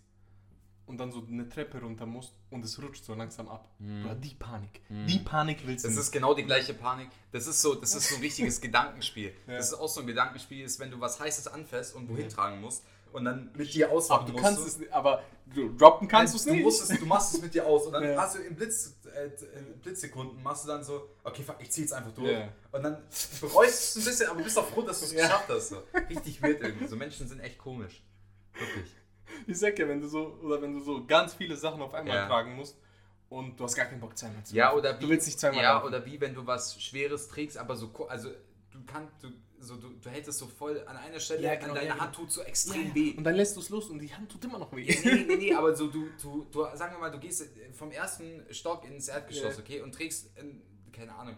und dann so eine Treppe runter musst und es rutscht so langsam ab.
Mhm.
Oder die Panik. Die Panik willst du
Das
nicht.
ist genau die gleiche Panik. Das ist so, das ist so ein richtiges [laughs] Gedankenspiel.
Ja.
Das ist auch so ein Gedankenspiel, ist, wenn du was Heißes anfährst und wohin tragen musst und dann mit dir ausmachen
aber du
musst.
kannst es nicht, aber du droppen kannst du es
du
nicht.
es, du machst es mit dir aus und dann [laughs]
Ja.
hast du in Blitz, äh, in Blitzsekunden machst du dann so, okay, fuck, ich zieh jetzt einfach durch.
Ja.
Und dann bereust du es ein bisschen, aber bist auch froh, dass du es
Ja.
geschafft hast. So. [laughs] Richtig weird irgendwie. So Menschen sind echt komisch. Wirklich.
Ich sag ja, wenn du so, oder wenn du so ganz viele Sachen auf einmal
Ja.
tragen musst und du hast gar keinen Bock zweimal zu
Ja, oder wie,
Du willst nicht zweimal
Ja,
laufen.
oder wie wenn du was Schweres trägst, aber so, also du kannst, du, so, du, du hältst es so voll an einer Stelle,
Ja, genau,
an deiner
ja,
Hand tut so extrem
ja.
weh.
Und dann lässt du es los und die Hand tut immer noch weh.
Nee, nee, nee, [laughs] aber so du, du, du, sagen wir mal, du gehst vom ersten Stock ins Erdgeschoss, okay, und trägst, ein, keine Ahnung,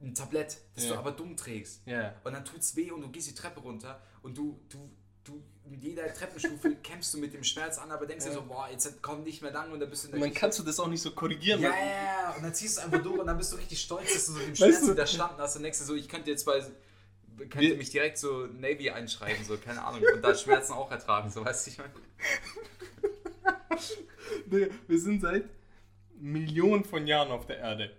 ein Tablett, das du aber dumm trägst. Und dann tut's weh und du gehst die Treppe runter und du, du, du, in jeder Treppenstufe [laughs] kämpfst du mit dem Schmerz an, aber denkst
Ja.
dir so, boah, jetzt kommt nicht mehr lang und dann bist du in
Und
der
dann
Küche.
kannst du das auch nicht so korrigieren.
Ja, ja, ja, und dann ziehst du es einfach durch und dann bist du richtig stolz, dass du so
Weißt
Schmerz
du-
widerstanden hast und denkst dir so, ich könnte jetzt bei, könnte
Wir-
mich direkt so Navy einschreiben, so, keine Ahnung, und da Schmerzen auch ertragen, so, weißt du, ich meine. [laughs]
Nee, Wir sind seit Millionen von Jahren auf der Erde.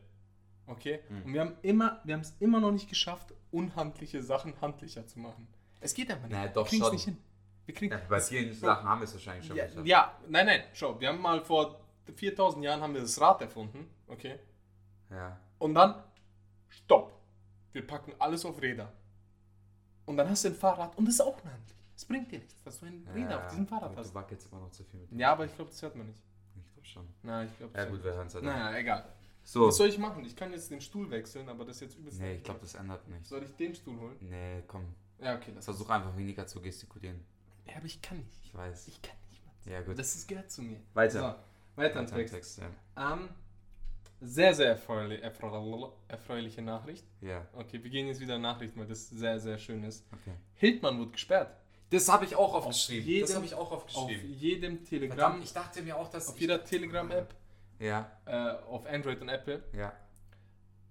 Okay?
Hm.
Und wir haben immer, wir haben es immer noch nicht geschafft, unhandliche Sachen handlicher zu machen. Es geht einfach nicht.
Naja, doch
wir kriegen's
schon.
nicht hin. Wir kriegen
Ja, bei vielen Sachen haben wir es wahrscheinlich schon
ja,
geschafft.
ja, nein, nein, schau, wir haben mal vor 4000 Jahren haben wir das Rad erfunden, okay?
Ja.
Und dann, stopp. Wir packen alles auf Räder. Und dann hast du ein Fahrrad und das ist auch unhandlich. Es bringt dir nichts, dass du ein Räder auf diesem Fahrrad hast.
Du wackelst immer noch zu viel mit dem
Ja, aber ich glaube, das hört man nicht.
Ich glaube schon.
Na, ich glaube,
Ja gut, wir hören es halt.
Naja, egal.
So.
Was soll ich machen? Ich kann jetzt den Stuhl wechseln, aber das ist jetzt übelst.
Nee, ich glaube, das ändert nichts.
Soll ich den Stuhl holen?
Nee, komm.
Ja, okay, das
Versuch einfach weniger zu gestikulieren.
Ja, aber ich kann nicht.
Ich weiß.
Ich kann nicht, Mann.
Ja, gut.
Das ist, gehört zu mir.
Weiter.
So, weiter
Weiter im
Text.
Text, ja.
Ähm, sehr, sehr erfreulich, erfreulich, erfreuliche Nachricht.
Ja,
Okay, wir gehen jetzt wieder in Nachrichten, weil das sehr, sehr schön ist.
okay.
Hildmann wurde gesperrt.
Das habe ich auch aufgeschrieben.
jedem-
das habe ich auch
Auf
aufgeschrieben.
jedem Telegram,
Verdammt, ich dachte mir auch, dass
auf jeder Telegram-App,
Ja,
äh, auf Android und Apple.
ja.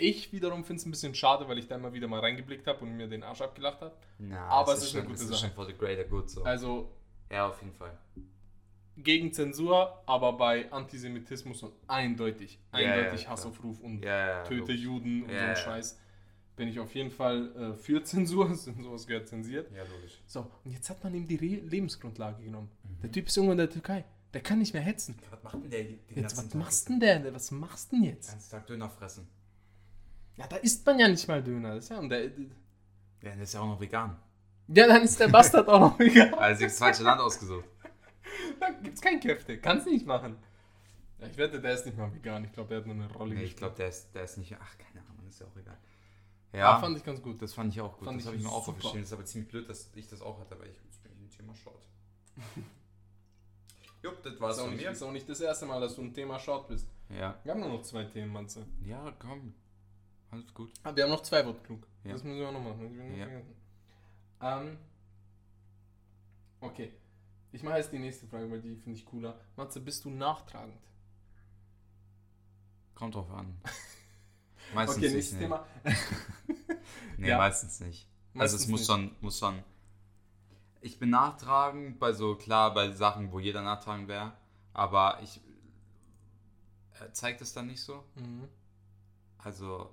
Ich wiederum finde es ein bisschen schade, weil ich da immer wieder mal reingeblickt habe und mir den Arsch abgelacht habe.
Na,
Aber
es
ist eine
schon,
gute
es
Sache.
for the greater good so.
Also
ja, auf jeden Fall.
Gegen Zensur, aber bei Antisemitismus und eindeutig,
Ja,
eindeutig
ja, klar.
Hassaufruf und
Ja, ja.
töte. Juden und
Ja,
so ein
ja.
Scheiß, bin ich auf jeden Fall äh, für [laughs] Zensur. Sowas gehört zensiert.
Ja, logisch.
So, und jetzt hat man ihm die Re Lebensgrundlage genommen.
Mhm.
Der Typ ist irgendwo in der Türkei. Der kann nicht mehr hetzen.
Was macht denn der
Jetzt, was
Tag?
machst denn der? Was machst denn
Den
jetzt?
ganzen Tag Döner fressen.
Ja, da isst man ja nicht mal Döner. Das ist ja, und der,
Ja, der ist ja auch noch vegan.
ja, dann ist der Bastard auch noch [laughs] egal.
Also das falsche Land ausgesucht.
Da gibt's kein Köfte. Kannst nicht machen. Ich wette, der ist nicht mal vegan. Ich glaube, der hat nur eine Rolle
Nee, ich glaube, der ist, der ist nicht. Ach, keine Ahnung, ist ja auch egal.
Ja,
Ja,
fand ich ganz gut.
das fand ich auch gut.
Fand
das habe ich mir auch aufgeschrieben. Das ist aber ziemlich blöd, dass ich das auch hatte, aber ich bin im Thema Short. [laughs] Jupp, das war's
ist, auch
von
nicht,
mir.
ist auch nicht das erste Mal, dass du ein Thema Short bist.
Ja.
Wir haben nur noch zwei Themen, Manze.
Ja, komm. Alles gut.
Ah, wir haben noch zwei Wortklug.
Ja.
Das müssen wir auch noch machen.
Ja.
Ähm, okay. Ich mache jetzt die nächste Frage, weil die finde ich cooler. Matze, bist du nachtragend?
Kommt drauf an. [laughs] Meistens
okay,
nicht.
nächstes
Nee,
Thema. [laughs]
nee
Ja.
meistens nicht. also
Meistens
es muss
nicht.
schon, muss schon. Ich bin nachtragend bei so, klar, bei Sachen, wo jeder nachtragend wäre, aber ich er zeigt es dann nicht so.
Mhm.
Also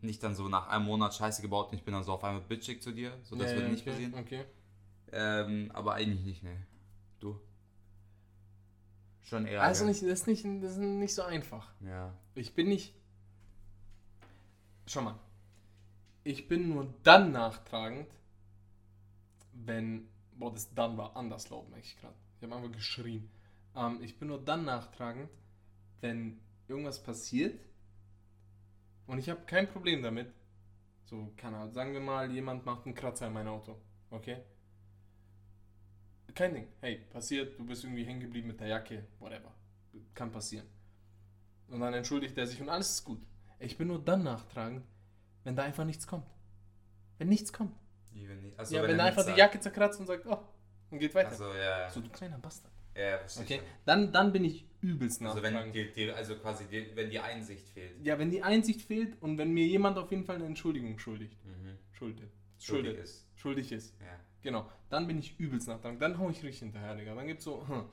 nicht dann so nach einem Monat Scheiße gebaut und ich bin dann so auf einmal bitchig zu dir. So, das
Ja,
würde
ja,
nicht
okay,
passieren.
Okay.
Ähm, aber eigentlich nicht, ne. Du? Schon eher.
Also nicht, das, ist nicht, das ist nicht so einfach.
Ja.
Ich bin nicht. Schau mal. Ich bin nur dann nachtragend, wenn. Boah, das dann war anders laut, merke ich gerade. Ich habe einfach geschrien. Ähm, ich bin nur dann nachtragend, wenn irgendwas passiert und ich habe kein Problem damit. So, keine Ahnung, sagen wir mal, jemand macht einen Kratzer in mein Auto. Okay? Kein Ding. Hey, passiert, du bist irgendwie hängen geblieben mit der Jacke, whatever. Kann passieren. Und dann entschuldigt er sich und alles ist gut. Ich bin nur dann nachtragend, wenn da einfach nichts kommt. Wenn nichts kommt.
Wie wenn nicht- Also,
ja, wenn,
er
er einfach die. Jacke zerkratzt und sagt, oh, und geht weiter.
Also, ja, ja.
so, du kleiner Bastard.
ja, verstehe
Okay, dann, dann bin ich übelst
Also
nachtragend.
wenn die, die, also quasi die, wenn die Einsicht fehlt.
ja, wenn die Einsicht fehlt und wenn mir jemand auf jeden Fall eine Entschuldigung schuldigt.
Mhm.
Schuldet.
Schuldig
Schuldet.
ist.
Schuldig ist.
Ja.
Genau. Dann bin ich übelst nachtragend. Dann hau ich richtig hinterher, Digga. Dann gibt's so, hm,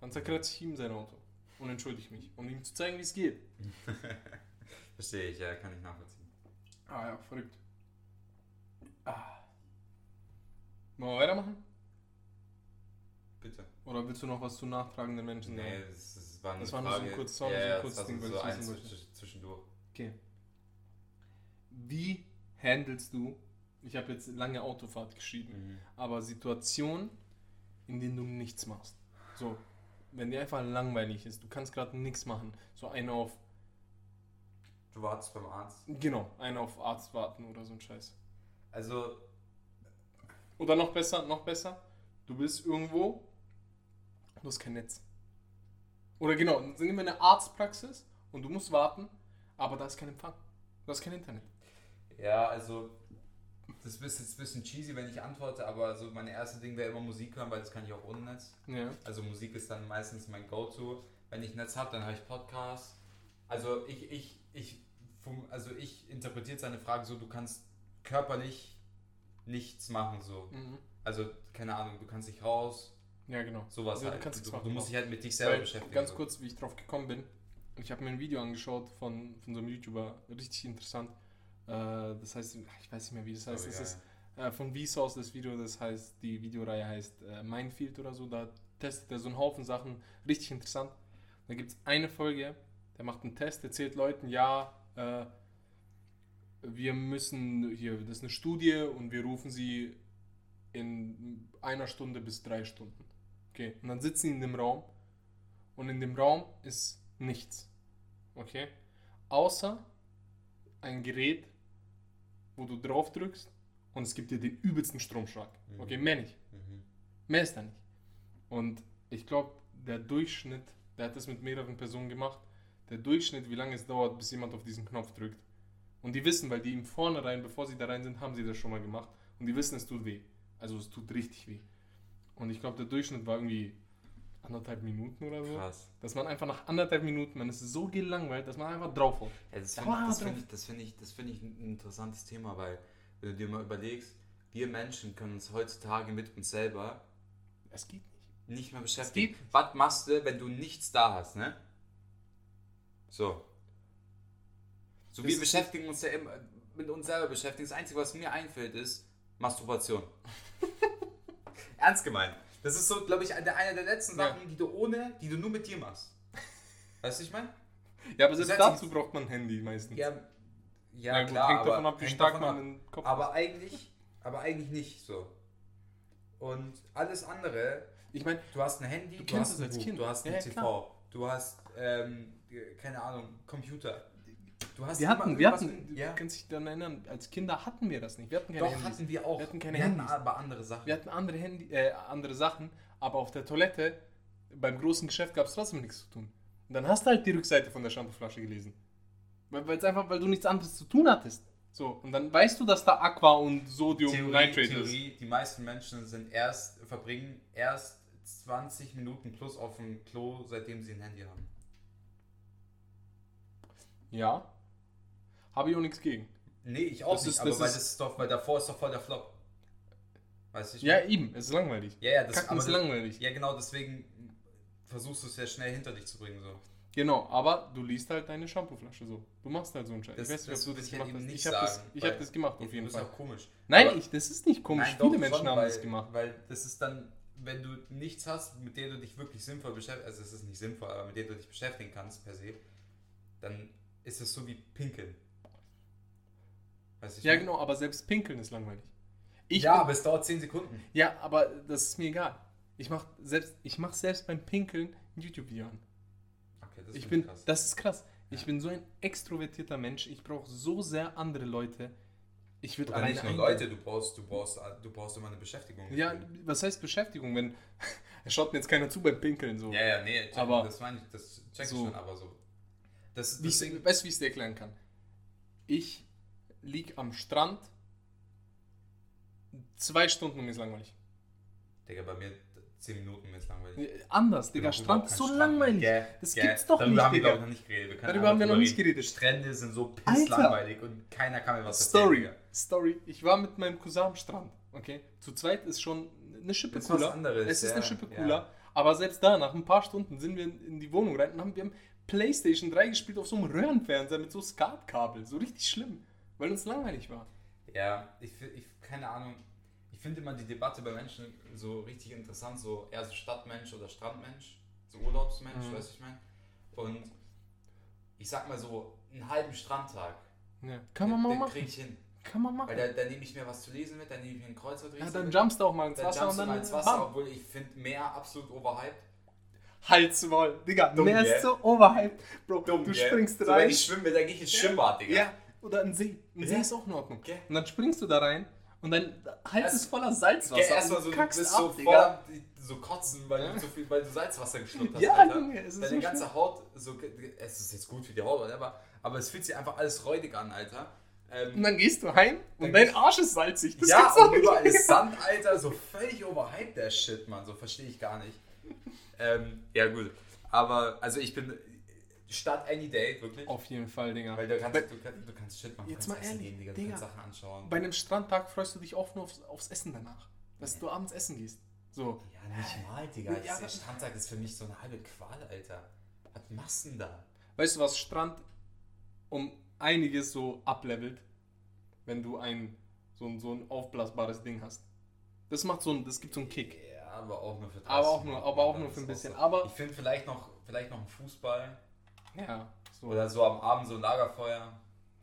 Dann zerkratze ich ihm sein Auto und entschuldige mich, um ihm zu zeigen, wie es geht. [laughs]
Verstehe ich, ja, kann ich nachvollziehen.
Ah ja, verrückt. Ah. Wollen wir weitermachen?
Bitte.
Oder willst du noch was zu nachtragenden Menschen sagen?
Nee, das, das war
Das war nur so ein
Frage.
kurz- das war
ja,
nur so ein
ja,
kurzes Ding, weil
so
ich wissen wollte.
zwisch- zwischendurch.
Okay. Wie handelst du, ich habe jetzt lange Autofahrt geschrieben,
Mhm.
aber Situationen, in denen du nichts machst. So, wenn dir einfach langweilig ist, du kannst gerade nichts machen. So einen auf,
Du wartest beim Arzt.
genau, einen auf Arzt warten oder so ein Scheiß.
Also,
Oder noch besser, noch besser, du bist irgendwo, du hast kein Netz. Oder genau, sind wir in einer Arztpraxis und du musst warten, aber da ist kein Empfang. Du hast kein Internet.
ja, also, das ist jetzt ein bisschen cheesy, wenn ich antworte, aber so meine erste Ding wäre immer Musik hören, weil das kann ich auch ohne Netz.
Ja.
Also Musik ist dann meistens mein Go-To. Wenn ich Netz habe, dann höre ich Podcasts. Also ich, ich, ich, also ich interpretiere seine Frage so, du kannst körperlich nichts machen so.
Mhm.
Also keine Ahnung, du kannst nicht raus,
Ja, genau.
sowas
Ja, du
halt. Du, du,
machen,
musst dich halt mit dich selber
Weil,
beschäftigen.
Ganz
so.
kurz, wie ich drauf gekommen bin. Ich habe mir ein Video angeschaut von, von so einem YouTuber, richtig interessant. Äh, das heißt, ich weiß nicht mehr, wie das heißt.
Aber
Das
egal.
ist äh, von Vsauce das Video, das heißt, die Videoreihe heißt äh, Minefield oder so. Da testet er so einen Haufen Sachen, richtig interessant. Da gibt es eine Folge, der macht einen Test, erzählt Leuten, ja, äh, wir müssen hier, das ist eine Studie und wir rufen sie in einer Stunde bis drei Stunden. Okay, und dann sitzen sie in dem Raum und in dem Raum ist nichts. Okay, außer ein Gerät, wo du drauf drückst und es gibt dir den übelsten Stromschlag.
Mhm.
Okay, mehr nicht.
Mhm.
Mehr ist da nicht. Und ich glaube, der Durchschnitt, der hat das mit mehreren Personen gemacht, der Durchschnitt, wie lange es dauert, bis jemand auf diesen Knopf drückt. Und die wissen, weil die im Vornherein, bevor sie da rein sind, haben sie das schon mal gemacht. Und die wissen, es tut weh. Also es tut richtig weh. Und ich glaube, der Durchschnitt war irgendwie anderthalb Minuten oder so.
Krass.
Dass man einfach nach anderthalb Minuten, man ist so gelangweilt, dass man einfach draufhaut.
Ja, das
Da
finde
er
find ich, das find ich, das find ich ein interessantes Thema, weil wenn du dir mal überlegst, wir Menschen können uns heutzutage mit uns selber
Es geht nicht.
nicht mehr beschäftigen. Was machst du, wenn du nichts da hast, ne? So. So,
Das
wir beschäftigen uns ja immer mit uns selber beschäftigen. Das Einzige, was mir einfällt, ist Masturbation. [laughs] Ernst gemeint. Das ist so, glaube ich, eine, eine der letzten
Ja.
Sachen, die du ohne, die du nur mit dir machst. Weißt du, ich meine?
Ja, aber selbst dazu braucht man ein Handy meistens.
Ja, ja,
Na gut,
klar,
hängt
aber
davon ab, wie stark man
ab.
den Kopf
Aber eigentlich, aber eigentlich nicht so. Und alles andere,
Ich meine,
du hast ein Handy,
Du
du,
kennst
hast
es
ein
als
Buch,
Kind.
du hast ein
Ja, ja,
TV, du hast, ähm, keine Ahnung, Computer. Du hast
wir hatten, wir hatten, du
ja.
kannst dich daran erinnern, als Kinder hatten wir das nicht. Wir hatten keine
Doch,
Handys.
hatten wir auch.
Wir hatten keine
wir
Handys.
hatten aber andere Sachen.
Wir hatten andere, Handy, äh, andere Sachen, aber auf der Toilette, beim großen Geschäft gab es trotzdem nichts zu tun. Und dann hast du halt die Rückseite von der Shampooflasche gelesen. Weil es einfach, weil du nichts anderes zu tun hattest. So, und dann weißt du, dass da Aqua und Sodium
Theorie,
Nitrate ist.
Theorie, die meisten Menschen sind erst, verbringen erst 20 Minuten plus auf dem Klo, seitdem sie ein Handy haben.
Ja. Habe ich auch nichts gegen.
Nee, ich auch
Das
nicht,
ist-
aber
das
weil
ist-
das ist doch, weil davor ist doch voll der Flop. Weißt du? ich
Ja, eben, es ist langweilig.
ja, ja, das,
Kacken ist
das,
langweilig.
Ja, genau, deswegen versuchst du es ja schnell hinter dich zu bringen. So.
Genau, aber du liest halt deine Shampooflasche so. Du machst halt so einen Scheiß.
Das-
ich weiß nicht,
das
ob du das
halt
gemacht hast. Ich habe das, ich hab das gemacht auf jeden
das
Fall.
ist auch komisch.
Nein,
Aber-
ich, das ist nicht komisch.
Nein,
Viele
doch,
Menschen
schon,
haben
weil,
das gemacht.
Weil das ist dann, wenn du nichts hast, mit dem du dich wirklich sinnvoll beschäftigst, also es ist nicht sinnvoll, aber mit dem du dich beschäftigen kannst per se, dann ist es so wie Pinkeln. Ich
Ja,
mein?
genau, aber selbst pinkeln ist langweilig. Ich
ja,
bin-
aber es dauert 10 Sekunden.
Ja, aber das ist mir egal. Ich mach selbst, ich mach selbst beim Pinkeln ein YouTube-Video an.
Okay, das
Ich bin,
krass.
das ist krass. Ich
Ja.
bin so ein extrovertierter Mensch. Ich brauche so sehr andere Leute. Ich würde alleine
nicht nur. Leute, du brauchst, du brauchst, du brauchst immer eine Beschäftigung.
Ja, was heißt Beschäftigung, wenn [laughs] schaut mir jetzt keiner zu beim Pinkeln so.
ja, ja, nee, check,
Aber-
das meine ich, das check ich
so.
schon, aber so. Das,
Wie ich, weißt du, wie ich es dir erklären kann? Ich lieg am Strand zwei Stunden und mir ist langweilig.
Digga, bei mir 10 Minuten mir ist langweilig.
Anders, Digga, Strand ist so
Strand.
langweilig.
Gell,
Das
gell.
gibt's doch
Darüber
nicht,
haben wir, glaube noch nicht geredet.
Darüber haben wir noch nicht geredet.
Strände sind so pisslangweilig und keiner kann mir was
Story,
erzählen.
Story. Ich war mit meinem Cousin am Strand. Okay? Zu zweit ist schon eine Schippe
Ist was
cooler.
anderes,
es ist
ja,
eine Schippe
ja.
cooler. Aber selbst da, nach ein paar Stunden sind wir in in die Wohnung rein und haben wir haben Playstation 3 gespielt auf so einem Röhrenfernseher mit so Skatkabel. So richtig schlimm. Weil uns langweilig war.
Ja, ich, ich keine Ahnung. Ich finde immer die Debatte bei Menschen so richtig interessant, so eher so Stadtmensch oder Strandmensch, so Urlaubsmensch,
Mhm.
weißt du, ich meine. Und ich sag mal so, einen halben Strandtag,
Ja. Kann man mal
den, den
machen.
krieg ich hin.
Kann man machen.
Weil da, da nehme ich mir was zu lesen mit, dann nehme ich mir ein Kreuzworträtsel
Ja, dann jumpst du auch mal ins
dann
Wasser
jumpst
und
du
dann
mal ins Wasser, obwohl ich finde Meer absolut overhyped.
Halsmaul. Digga,
Dumm,
Meer
gell?
ist so overhyped. Bro, du
gell?
springst
so,
rein.
Wenn ich dann gehe ich ins Schwimmbad, Digga.
Ja, oder ein See. Ein
Ja.
See ist auch in Ordnung.
Okay.
Und dann springst du da rein und dein Hals ist voller Salzwasser.
erstmal
und
so,
du
bist
ab,
so voll so kotzen, weil,
Ja.
du so viel, weil du Salzwasser geschluckt hast,
Ja,
Alter.
Junge, es ist
Deine
so
ganze Haut, so, es ist jetzt gut für die Haut, whatever, aber es fühlt sich einfach alles räudig an, Alter.
Und
Ähm,
dann gehst du heim und dein Arsch ist salzig. Das
ja, und überall ist Sand, Alter, so völlig overhyped der Shit, Mann, so verstehe ich gar nicht. Ähm, ja, gut. Aber, also ich bin, Stadt any day, wirklich.
Auf jeden Fall, Digga.
Weil du kannst,
Bei,
du, kannst, du kannst Shit machen,
Jetzt mal
essen
ehrlich,
gehen, Digga, du
Digga.
Sachen anschauen.
bei einem Strandtag freust du dich auch nur aufs, aufs Essen danach. Dass du abends essen gehst. So.
Ja, nicht mal, Digga.
Ja,
Das
aber-
Strandtag ist für mich so eine halbe Qual, Alter. Was machst du denn da?
Weißt du, was Strand um einiges so ablevelt, wenn du ein so ein, so ein aufblasbares Ding hast. Das macht so ein, das gibt so einen Kick.
Aber auch nur für 30
Aber auch nur- aber auch nur für ein bisschen. Aber-
ich finde vielleicht noch, vielleicht noch ein Fußball
Ja. So.
oder so am Abend so ein Lagerfeuer.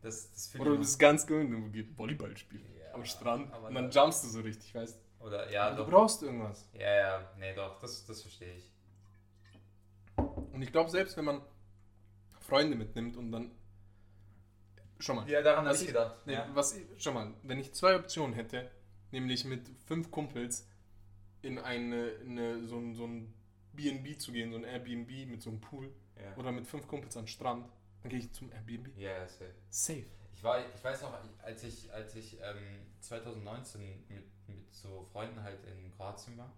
Das, das finde
Oder du bist ganz gewöhnt, du gehst Volleyball spielen
Ja,
am Strand
aber
und dann
da-
jumpst du so richtig, weißt
Oder ja,
du? Du
doch.
brauchst irgendwas.
Ja, ja, nee, doch, das, das verstehe ich.
Und ich glaube, selbst wenn man Freunde mitnimmt und dann. Schau mal.
Ja, daran habe ich gedacht.
Nee,
ja.
was schau mal, wenn ich zwei Optionen hätte, nämlich mit fünf Kumpels in eine, eine so ein, so ein B&B zu gehen, so ein Airbnb mit so einem Pool
Ja,
oder mit fünf Kumpels an den Strand, dann gehe ich zum Airbnb.
ja, ja, safe.
Safe.
Ich, war, ich weiß noch, als ich, als ich ähm, 2019 mit, mit so Freunden halt in Kroatien war,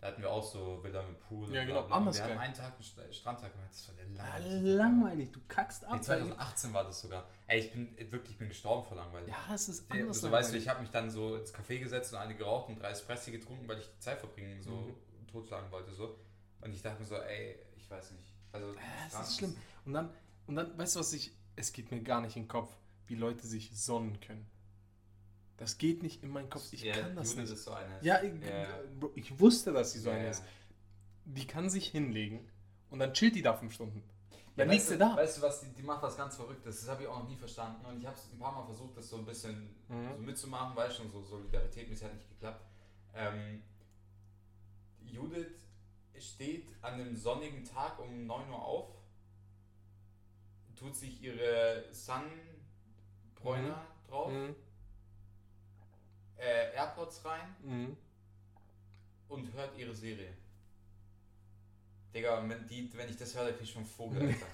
da hatten wir auch so Villa mit Pool.
Ja,
und
genau,
bla Wir haben einen Tag einen St- Strandtag gemacht, das war der
Ja,
langweiligste Tag.
langweilig, du kackst
Nee,
ab.
2018 war das sogar. Ey, ich bin wirklich ich bin gestorben vor Langeweile.
Ja, es ist
Der-
anders.
so, weißt du,
langweilig.
ich habe mich dann so ins Café gesetzt und eine geraucht und drei Espressi getrunken, weil ich die Zeit verbringen, so
Mhm.
totschlagen wollte. So. Und ich dachte mir so, ey, ich weiß nicht. Also,
es
Strand
ist schlimm. Und dann, und dann, weißt du was ich, es geht mir gar nicht in den Kopf, wie Leute sich sonnen können. Das geht nicht in meinen Kopf. Ich
ja,
kann das
Judith
nicht.
so eine.
Ja, ich,
Ja.
Ich wusste, dass sie so
Ja,
eine ist. Die kann sich hinlegen und dann chillt die da fünf Stunden. Dann
Ja,
liegt sie da.
Weißt du was, die, die macht was ganz Verrücktes. Das habe ich auch noch nie verstanden. Und ich habe es ein paar Mal versucht, das so ein bisschen
Mhm.
so mitzumachen, weißt du, schon so Solidarität, mir hat nicht geklappt. Ähm, Judith steht an einem sonnigen Tag um 9 Uhr auf, tut sich ihre Sunbräuner drauf,
Mhm.
Äh, AirPods rein
Mhm.
und hört ihre Serie. Digga, wenn, die, wenn ich das höre, dann krieg ich schon einen Vogel, [laughs] Alter.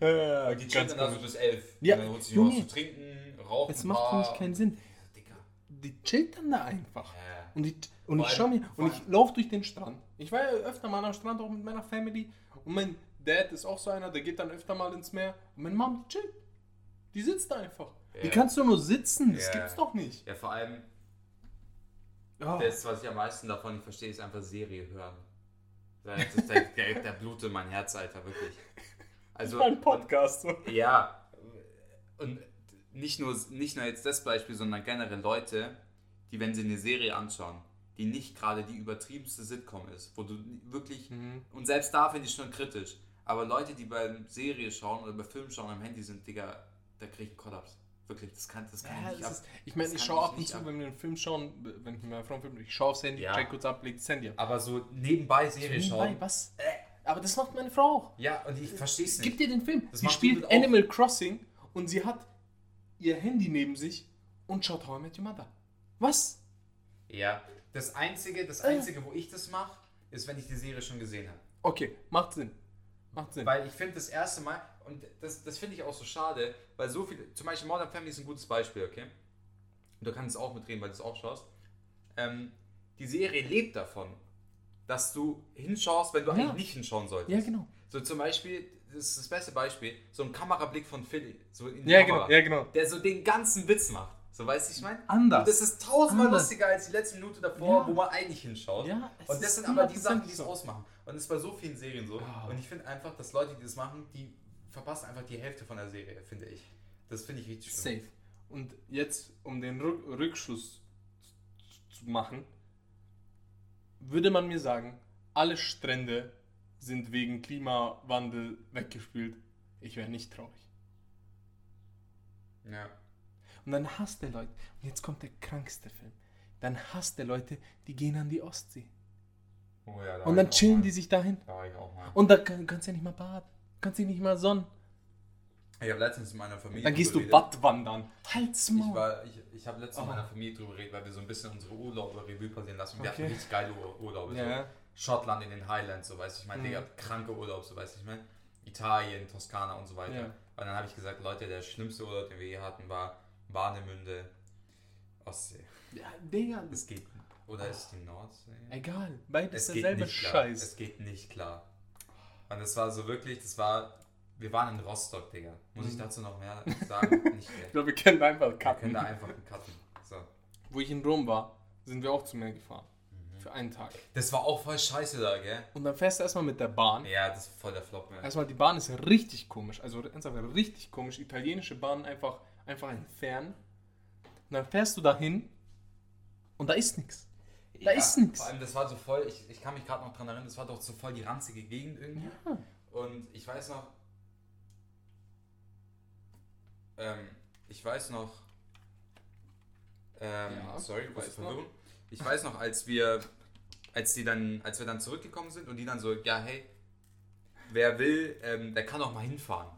Ja, ja,
Weil die chillen dann da so
komisch.
bis 11.
Ja,
und dann holt sie noch was
Junge.
zu trinken, raucht
Es
ein
macht für mich keinen Sinn.
Digga.
Die chillt dann da einfach.
Ja.
Und ich, und
Vor
ich schau mir, und ich laufe durch den Strand. Ich war ja öfter mal am Strand auch mit meiner Family. Und mein Dad ist auch so einer, der geht dann öfter mal ins Meer. Und meine Mom, die chillt. Die sitzt da einfach.
Ja.
kannst du nur sitzen. Das gibt's doch nicht.
ja, vor allem,
Ja.
das, was ich am meisten davon nicht verstehe, ist einfach Serie hören. Das ist der, der, der blutet mein Herz, Alter, wirklich. Also,
ein Podcast. So.
Und, ja, und nicht nur, nicht nur jetzt das Beispiel, sondern generell Leute, die, wenn sie eine Serie anschauen, die nicht gerade die übertriebenste Sitcom ist, wo du wirklich,
Mhm.
und selbst da finde ich schon kritisch, aber Leute, die bei Serie schauen oder bei Film schauen am Handy sind, Digga, da krieg ich einen Kollaps. Wirklich, das kann, das kann
Ja,
ich nicht ab.
ist, ich meine, ich schaue ab und zu,
ab.
wenn wir einen Film schauen, wenn ich mit meiner Frau einen Film ich schaue aufs Handy,
Ja.
check kurz ab, leg das Handy ab.
Aber so nebenbei Serie
Nebenbei,
schauen.
was? Aber das macht meine Frau auch.
Ja, und ich verstehe es
Gib
nicht.
dir den Film.
Das
sie spielt. Animal Crossing und sie hat ihr Handy neben sich und schaut How I Met Your Mother. Was?
Ja, das einzige, das
Äh.
einzige, wo ich das mache, ist, wenn ich die Serie schon gesehen habe.
Okay, macht Sinn. Macht Sinn.
Weil ich finde das erste Mal, und das, das finde ich auch so schade, weil so viele, zum Beispiel Modern Family ist ein gutes Beispiel, okay? Und du kannst es auch mitreden, weil du es auch schaust. Ähm, die Serie lebt davon, dass du hinschaust, wenn du
Ja.
eigentlich nicht hinschauen solltest.
ja, genau.
So zum Beispiel, das ist das beste Beispiel, so ein Kamerablick von Philly, so in die
Ja,
Kamera,
genau. Ja, genau.
der so den ganzen Witz macht. So, weißt du, ich meine?
Anders.
Und das ist tausendmal
Anders.
lustiger als die letzte Minute davor,
Ja.
wo man eigentlich hinschaut.
Ja, es
und das
ist
sind aber die
100%
Sachen, die es
so.
ausmachen. Und es ist bei so vielen Serien so.
Ah.
Und ich finde einfach, dass Leute, die das machen, die verpassen einfach die Hälfte von der Serie, finde ich. Das finde ich richtig schlimm.
Safe. Und jetzt, um den Rück Rückschluss zu machen, würde man mir sagen, alle Strände sind wegen Klimawandel weggespült. Ich wäre nicht traurig.
Ja.
Und dann hasst der Leute. Und jetzt kommt der krankste Film. Dann hasst der Leute, die gehen an die Ostsee.
Oh ja, da
Und dann chillen die sich dahin.
Da war ich auch mal.
Und da kann, kannst du ja nicht mal baden. Kannst dich nicht mal sonnen.
Ich habe letztens mit meiner Familie.
Dann gehst du
drüber
Wattwandern. Halt's
geredet. Ich, war, ich, ich habe letztens
Oh.
mit meiner Familie drüber geredet, weil wir so ein bisschen unsere Urlaube Revue passieren lassen. Wir
Okay.
hatten richtig geile Ur Urlaube.
Ja.
So. Schottland in den Highlands, so weißt du. Ich meine,
Mhm.
Digga, kranke Urlaub, so weißt du. Ich meine, Italien, Toskana und so weiter.
Ja.
Und dann habe ich gesagt, Leute, der schlimmste Urlaub, den wir je hatten, war Warnemünde, Ostsee.
Ja, Digga.
Es geht. Oder ist es die Nordsee?
Egal. Beides derselbe
klar.
Scheiß.
Es geht nicht klar. Und es war so wirklich, das war. Wir waren in Rostock, Digga. Muss ich
Mhm.
dazu noch mehr sagen? nicht [laughs]
Ich
mehr.
glaube, wir können da einfach
Wir
cutten.
können da einfach cutten. So.
Wo ich in Rom war, sind wir auch zu mir gefahren.
Mhm.
Für einen Tag.
Das war auch voll scheiße da, gell?
Und dann fährst du erstmal mit der Bahn.
Ja, das ist voll der Flop, ne?
Erstmal, die Bahn ist richtig komisch. Also ernsthaft richtig komisch. Italienische Bahnen einfach, einfach entfernen. Und dann fährst du dahin und da ist nichts. Da ist nix.
Vor allem, das war so voll, ich, ich kann mich gerade noch dran erinnern, das war doch so voll die ranzige Gegend irgendwie.
Ja.
Und ich weiß noch, ähm, ich weiß noch, ähm,
Ja,
sorry,
noch.
Verwirrung. Ich weiß noch, als wir, als die dann, als wir dann zurückgekommen sind und die dann so, ja, hey, wer will, ähm, der kann auch mal hinfahren.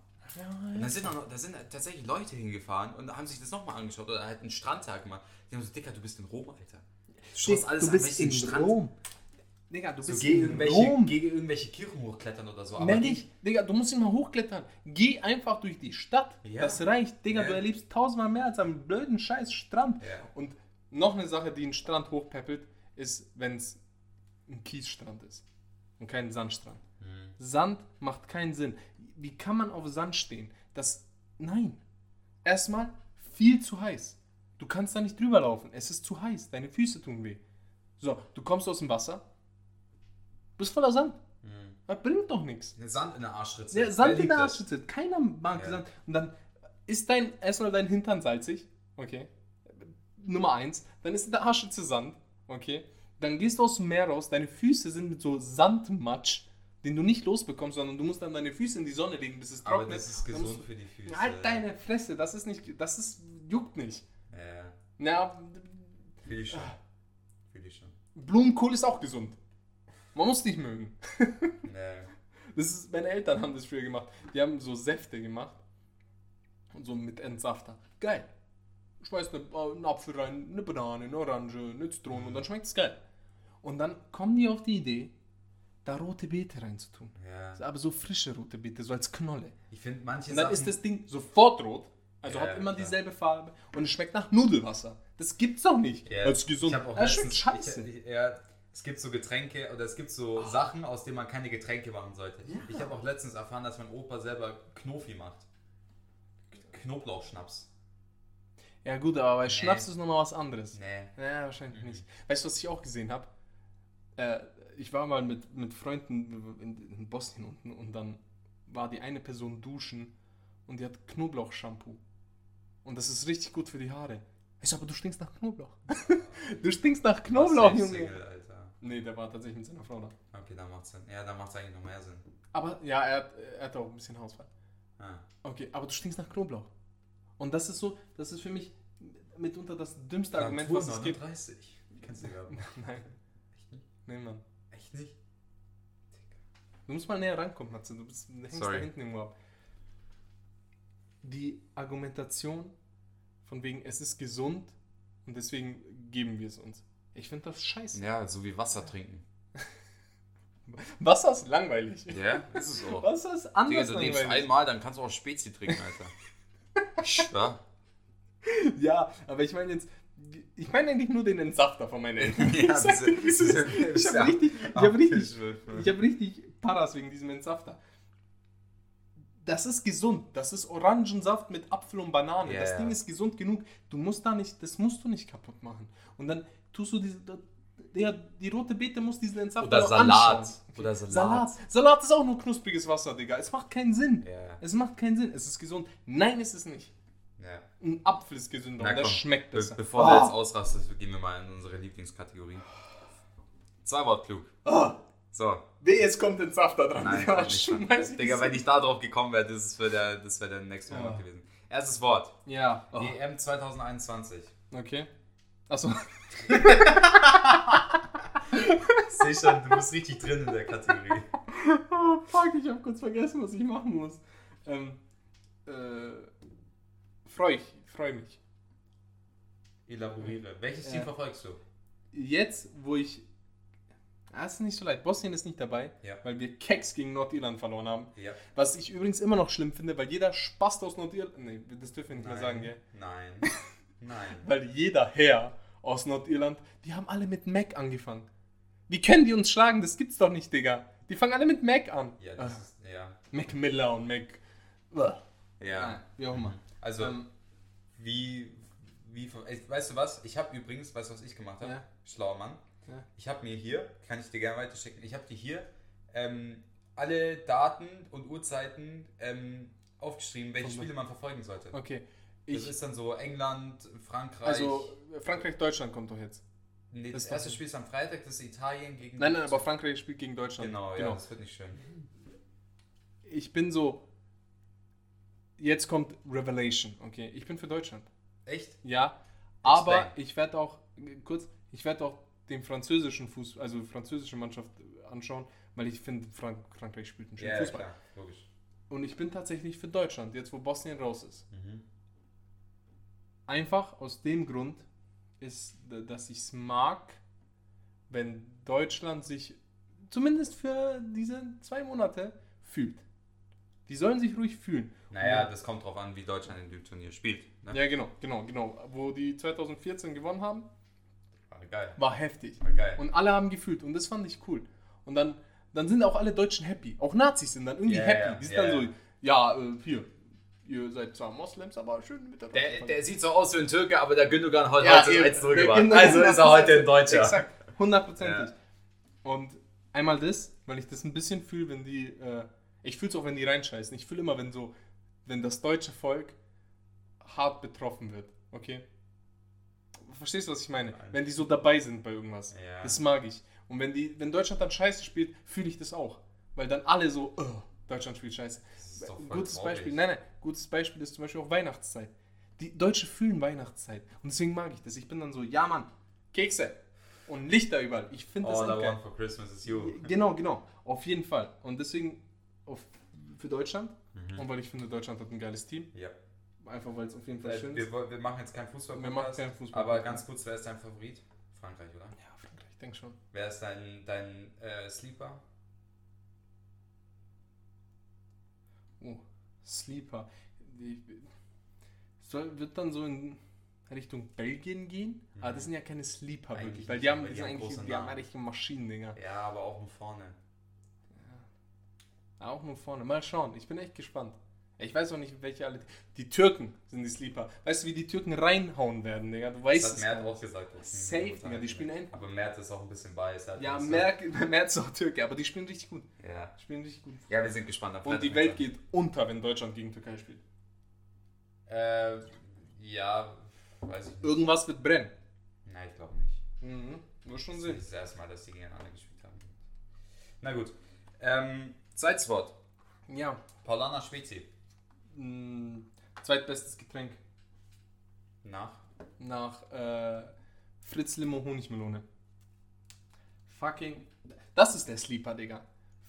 Und da sind, noch, da sind tatsächlich Leute hingefahren und haben sich das nochmal angeschaut oder halt einen Strandtag gemacht. Die haben so, Dicker, du bist in Rom, Alter. Du schaust alles
du bist in
Strand.
Rom. Digga, du
So
bist
gegen irgendwelche,
Rom.
gegen irgendwelche Kirchen hochklettern oder so. Aber
Nenn dich, Digga, du musst nicht mal hochklettern. Geh einfach durch die Stadt.
Ja.
Das reicht. Digga,
Ja.
du erlebst tausendmal mehr als am blöden scheiß Strand.
Ja.
Und noch eine Sache, die einen Strand hochpeppelt, ist, wenn es ein Kiesstrand ist und kein Sandstrand.
Mhm.
Sand macht keinen Sinn. Wie kann man auf Sand stehen? Das. Nein. Erstmal viel zu heiß. Du kannst da nicht drüber laufen. Es ist zu heiß. Deine Füße tun weh. So, du kommst aus dem Wasser. Bist voller Sand.
Mhm.
Das bringt doch nichts.
Eine Sand in der Arschritze.
Ja, Sand in der? Arschritze. Keiner mag
Ja.
Sand. Und dann ist dein, erstmal dein Hintern salzig. Okay. Nummer eins. Dann ist in der Arschritze Sand. Okay. Dann gehst du aus dem Meer raus. Deine Füße sind mit so Sandmatsch, den du nicht losbekommst, sondern du musst dann deine Füße in die Sonne legen, bis es
Aber
trocknet.
das ist gesund für die Füße.
Halt deine Fresse. Das ist nicht, das ist, juckt nicht.
Ja,
Na,
fühl ich schon.
Ah.
Fühl ich schon.
Blumenkohl ist auch gesund. Man muss nicht mögen. [laughs]
Nee.
Das ist, meine Eltern haben das früher gemacht. Die haben so Säfte gemacht. Und so mit Entsafter. Geil. Schmeißt eine, äh, einen Apfel rein, eine Banane, eine Orange, eine Zitrone und dann schmeckt es geil. Und dann kommen die auf die Idee, da rote Beete reinzutun.
Ja.
Aber so frische rote Beete, so als Knolle.
Ich finde manche
Und dann
Sachen...
ist das Ding sofort rot. Also
Ja,
hat immer
klar.
dieselbe Farbe und es schmeckt nach Nudelwasser. Das gibt's doch nicht.
Ja,
Als gesund.
Ich auch
das schmeckt scheiße.
Ich, ich, ja, es gibt so Getränke oder es gibt so Sachen, aus denen man keine Getränke machen sollte.
Ja.
Ich habe auch letztens erfahren, dass mein Opa selber Knofi macht. Knoblauchschnaps.
ja gut, aber bei
Nee.
Schnaps ist nochmal was anderes.
Nee.
Ja, wahrscheinlich
Mhm.
nicht. Weißt du, was ich auch gesehen habe? Äh, ich war mal mit, mit Freunden in, in Bosnien unten und dann war die eine Person duschen und die hat Knoblauchshampoo. Und das ist richtig gut für die Haare. Ich so, aber du stinkst nach Knoblauch. [laughs] du stinkst nach Knoblauch, Junge.
Single, Alter.
Nee, der war tatsächlich mit seiner Frau da.
Okay, dann macht's Sinn. Ja, dann macht's eigentlich noch mehr Sinn.
Aber ja, er, hat- er hatte auch ein bisschen Hausfall.
Ah.
Okay, aber du stinkst nach Knoblauch. Und das ist so, das ist für mich mitunter das dümmste Argument,
Natur
was es gibt.
39. Kennst du ja. [laughs]
Nein,
Echt nicht?
nee, Mann.
Echt nicht?
Du musst mal näher rankommen, Matze. Du, bist, du hängst
Sorry.
da hinten irgendwo ab. Die Argumentation von wegen, es ist gesund und deswegen geben wir es uns. Ich finde das scheiße.
Ja, so wie Wasser trinken. [laughs]
Wasser ist langweilig.
Ja, ist es auch.
Wasser ist
Digga,
anders
du lebst
langweilig.
einmal, dann kannst du auch Spezi trinken, Alter. Schwör. [laughs]
Ja, aber ich meine jetzt, ich meine eigentlich nur den Entsafter von meinen [laughs] Eltern.
Ja,
ich ist. habe richtig, ich hab richtig, ich hab richtig Paras wegen diesem Entsafter. Das ist gesund. Das ist Orangensaft mit Apfel und Banane.
Ja,
das. Ding ist gesund genug. Du musst da nicht, das musst du nicht kaputt machen. Und dann tust du diese, ja, die rote Beete muss diesen Entsaft
Oder Salat.
anschauen.
Oder Salat.
Salat. Salat ist auch nur knuspriges Wasser, Digga. Es macht keinen Sinn.
Ja.
Es macht keinen Sinn. Es ist gesund. Nein, ist es nicht.
Ja.
Ein Apfel ist gesünder
Na
und der
komm,
schmeckt
be
besser.
bevor du jetzt ausrastest, gehen wir mal in unsere Lieblingskategorie. Zwei Wort klug.
Ah,
So.
Weh, jetzt kommt ein Saft da dran.
Nein, nicht.
Schmeiß ich
Digga, wenn ich da drauf gekommen wäre, das wäre der, das wär der nächste
Ja.
Moment gewesen. Erstes Wort.
Ja. Oh.
EM 2021.
Okay. Achso.
Seh [laughs] schon, du bist richtig drin in der Kategorie.
Oh, fuck, ich hab kurz vergessen, was ich machen muss. Ähm, äh, freu ich, freu mich.
Elaboriere. Welches
Ja.
Team verfolgst du?
Jetzt, wo ich. Ah, ist nicht so leid. Bosnien ist nicht dabei,
Ja.
weil wir Keks gegen Nordirland verloren haben.
Ja.
Was ich übrigens immer noch schlimm finde, weil jeder Spast aus Nordirland. Nee, das dürfen wir nicht mehr sagen, gell?
Nein. [laughs] Nein.
Weil jeder Herr aus Nordirland, die haben alle mit Mac angefangen. Wie können die uns schlagen? Das gibt's doch nicht, Digga. Die fangen alle mit Mac an.
Ja, das
Ah,
ist. Ja.
Mac Miller und Mac. Uah.
Ja.
Ah, wie auch immer.
Also,
Ähm,
wie. wie weißt du was? Ich habe übrigens, weißt du, was ich gemacht habe?
Ja.
Schlauer Mann.
Ja.
Ich habe mir hier, kann ich dir gerne weiterschicken, ich habe dir hier ähm, alle Daten und Uhrzeiten ähm, aufgeschrieben, welche Spiele man verfolgen sollte.
Okay.
Das
Ich,
ist dann so England, Frankreich.
also, Frankreich-Deutschland kommt doch jetzt.
nee,
das
das, erste Spiel ist am Freitag, das ist Italien gegen.
Nein, nein, aber Frankreich spielt gegen Deutschland.
Genau, ja, das wird nicht schön.
Ich bin so. Jetzt kommt Revelation, okay? Ich bin für Deutschland.
Echt?
Ja, aber
Explain.
ich werde auch, kurz, ich werde auch den französischen Fuß, also französische Mannschaft anschauen, weil ich finde, Frank Frankreich spielt einen schönen
Ja,
Fußball.
klar, logisch.
Und ich bin tatsächlich für Deutschland, jetzt wo Bosnien raus ist.
Mhm.
Einfach aus dem Grund ist, dass ich es mag, wenn Deutschland sich zumindest für diese zwei Monate fühlt. Die sollen sich ruhig fühlen.
Naja, das kommt drauf an, wie Deutschland in dem Turnier spielt. Ne?
Ja, genau, genau, genau. Wo die 2014 gewonnen haben,
War geil.
war heftig.
War geil.
Und alle haben gefühlt und das fand ich cool. Und dann, dann sind auch alle Deutschen happy. Auch Nazis sind dann irgendwie
Ja,
happy. Die sind
ja,
dann so, ja, äh, hier, ihr seid zwar Moslems, aber schön mit der
Der, der sieht so aus wie ein Türke, aber der Gündogan hat
Ja,
heute. 1 zurückgebracht. Also ist er heute ein Deutscher.
Exakt, hundertprozentig.
Ja.
Und einmal das, weil ich das ein bisschen fühle, wenn die, äh, ich fühle es auch, wenn die reinscheißen. Ich fühle immer, wenn so, wenn das deutsche Volk hart betroffen wird, okay? Verstehst du, was ich meine?
Nein.
Wenn die so dabei sind bei irgendwas.
Ja.
Das mag ich. Und wenn, die, wenn Deutschland dann scheiße spielt, fühle ich das auch. Weil dann alle so, "Ugh, Deutschland spielt scheiße. Gutes
traurig.
Beispiel, nein, nein, gutes Beispiel ist zum Beispiel auch Weihnachtszeit. Die Deutsche fühlen Weihnachtszeit. Und deswegen mag ich das. Ich bin dann so, ja Mann, Kekse und Lichter überall. Ich finde das
All I want for Christmas is you.
Genau, genau. Auf jeden Fall. Und deswegen auf, für Deutschland.
Mhm.
Und weil ich finde, Deutschland hat ein geiles Team.
Ja.
Einfach weil es auf jeden Fall
Äh,
schön
wir,
ist.
wir machen jetzt keinen Fußball.
Wir machen keinen Fußball.
Aber ganz kurz, wer ist dein Favorit? Frankreich, oder?
Ja, Frankreich, ich denke schon.
Wer ist dein, dein äh, Sleeper?
Oh, Sleeper. Die, soll, wird dann so in Richtung Belgien gehen? Aber das sind ja keine Sleeper
Mhm. Eigentlich
wirklich. Weil die haben, die
haben
die haben richtige Maschinen, Dinger.
Ja, aber auch nur vorne.
Auch nur vorne. Mal schauen. Ich bin echt gespannt. Ich weiß auch nicht, welche alle. Die Türken sind die Sleeper. Weißt du, wie die Türken reinhauen werden, Digga? Du weißt
Das hat. Mert auch gesagt.
Safe, Digga, die spielen ein-
Aber Mert ist auch ein bisschen biased.
Ja,
das- [laughs]
Merz ist auch Türke, aber die spielen richtig gut.
Ja.
Spielen richtig gut.
ja, wir sind gespannt.
Und die Welt geht unter, wenn Deutschland gegen Türkei spielt.
Äh, ja, weiß ich nicht.
Irgendwas wird brennen.
Nein, ich glaube nicht.
Mhm. Muss schon
Das
sehen.
ist das erste Mal, dass die gegeneinander gespielt haben. Na gut. Ähm, zweites Wort.
Ja.
Paulana Spezi.
Mh, zweitbestes Getränk
Nach.
nach äh, Fritz Limo Honigmelone. Fucking. Das ist der Sleeper, Digga.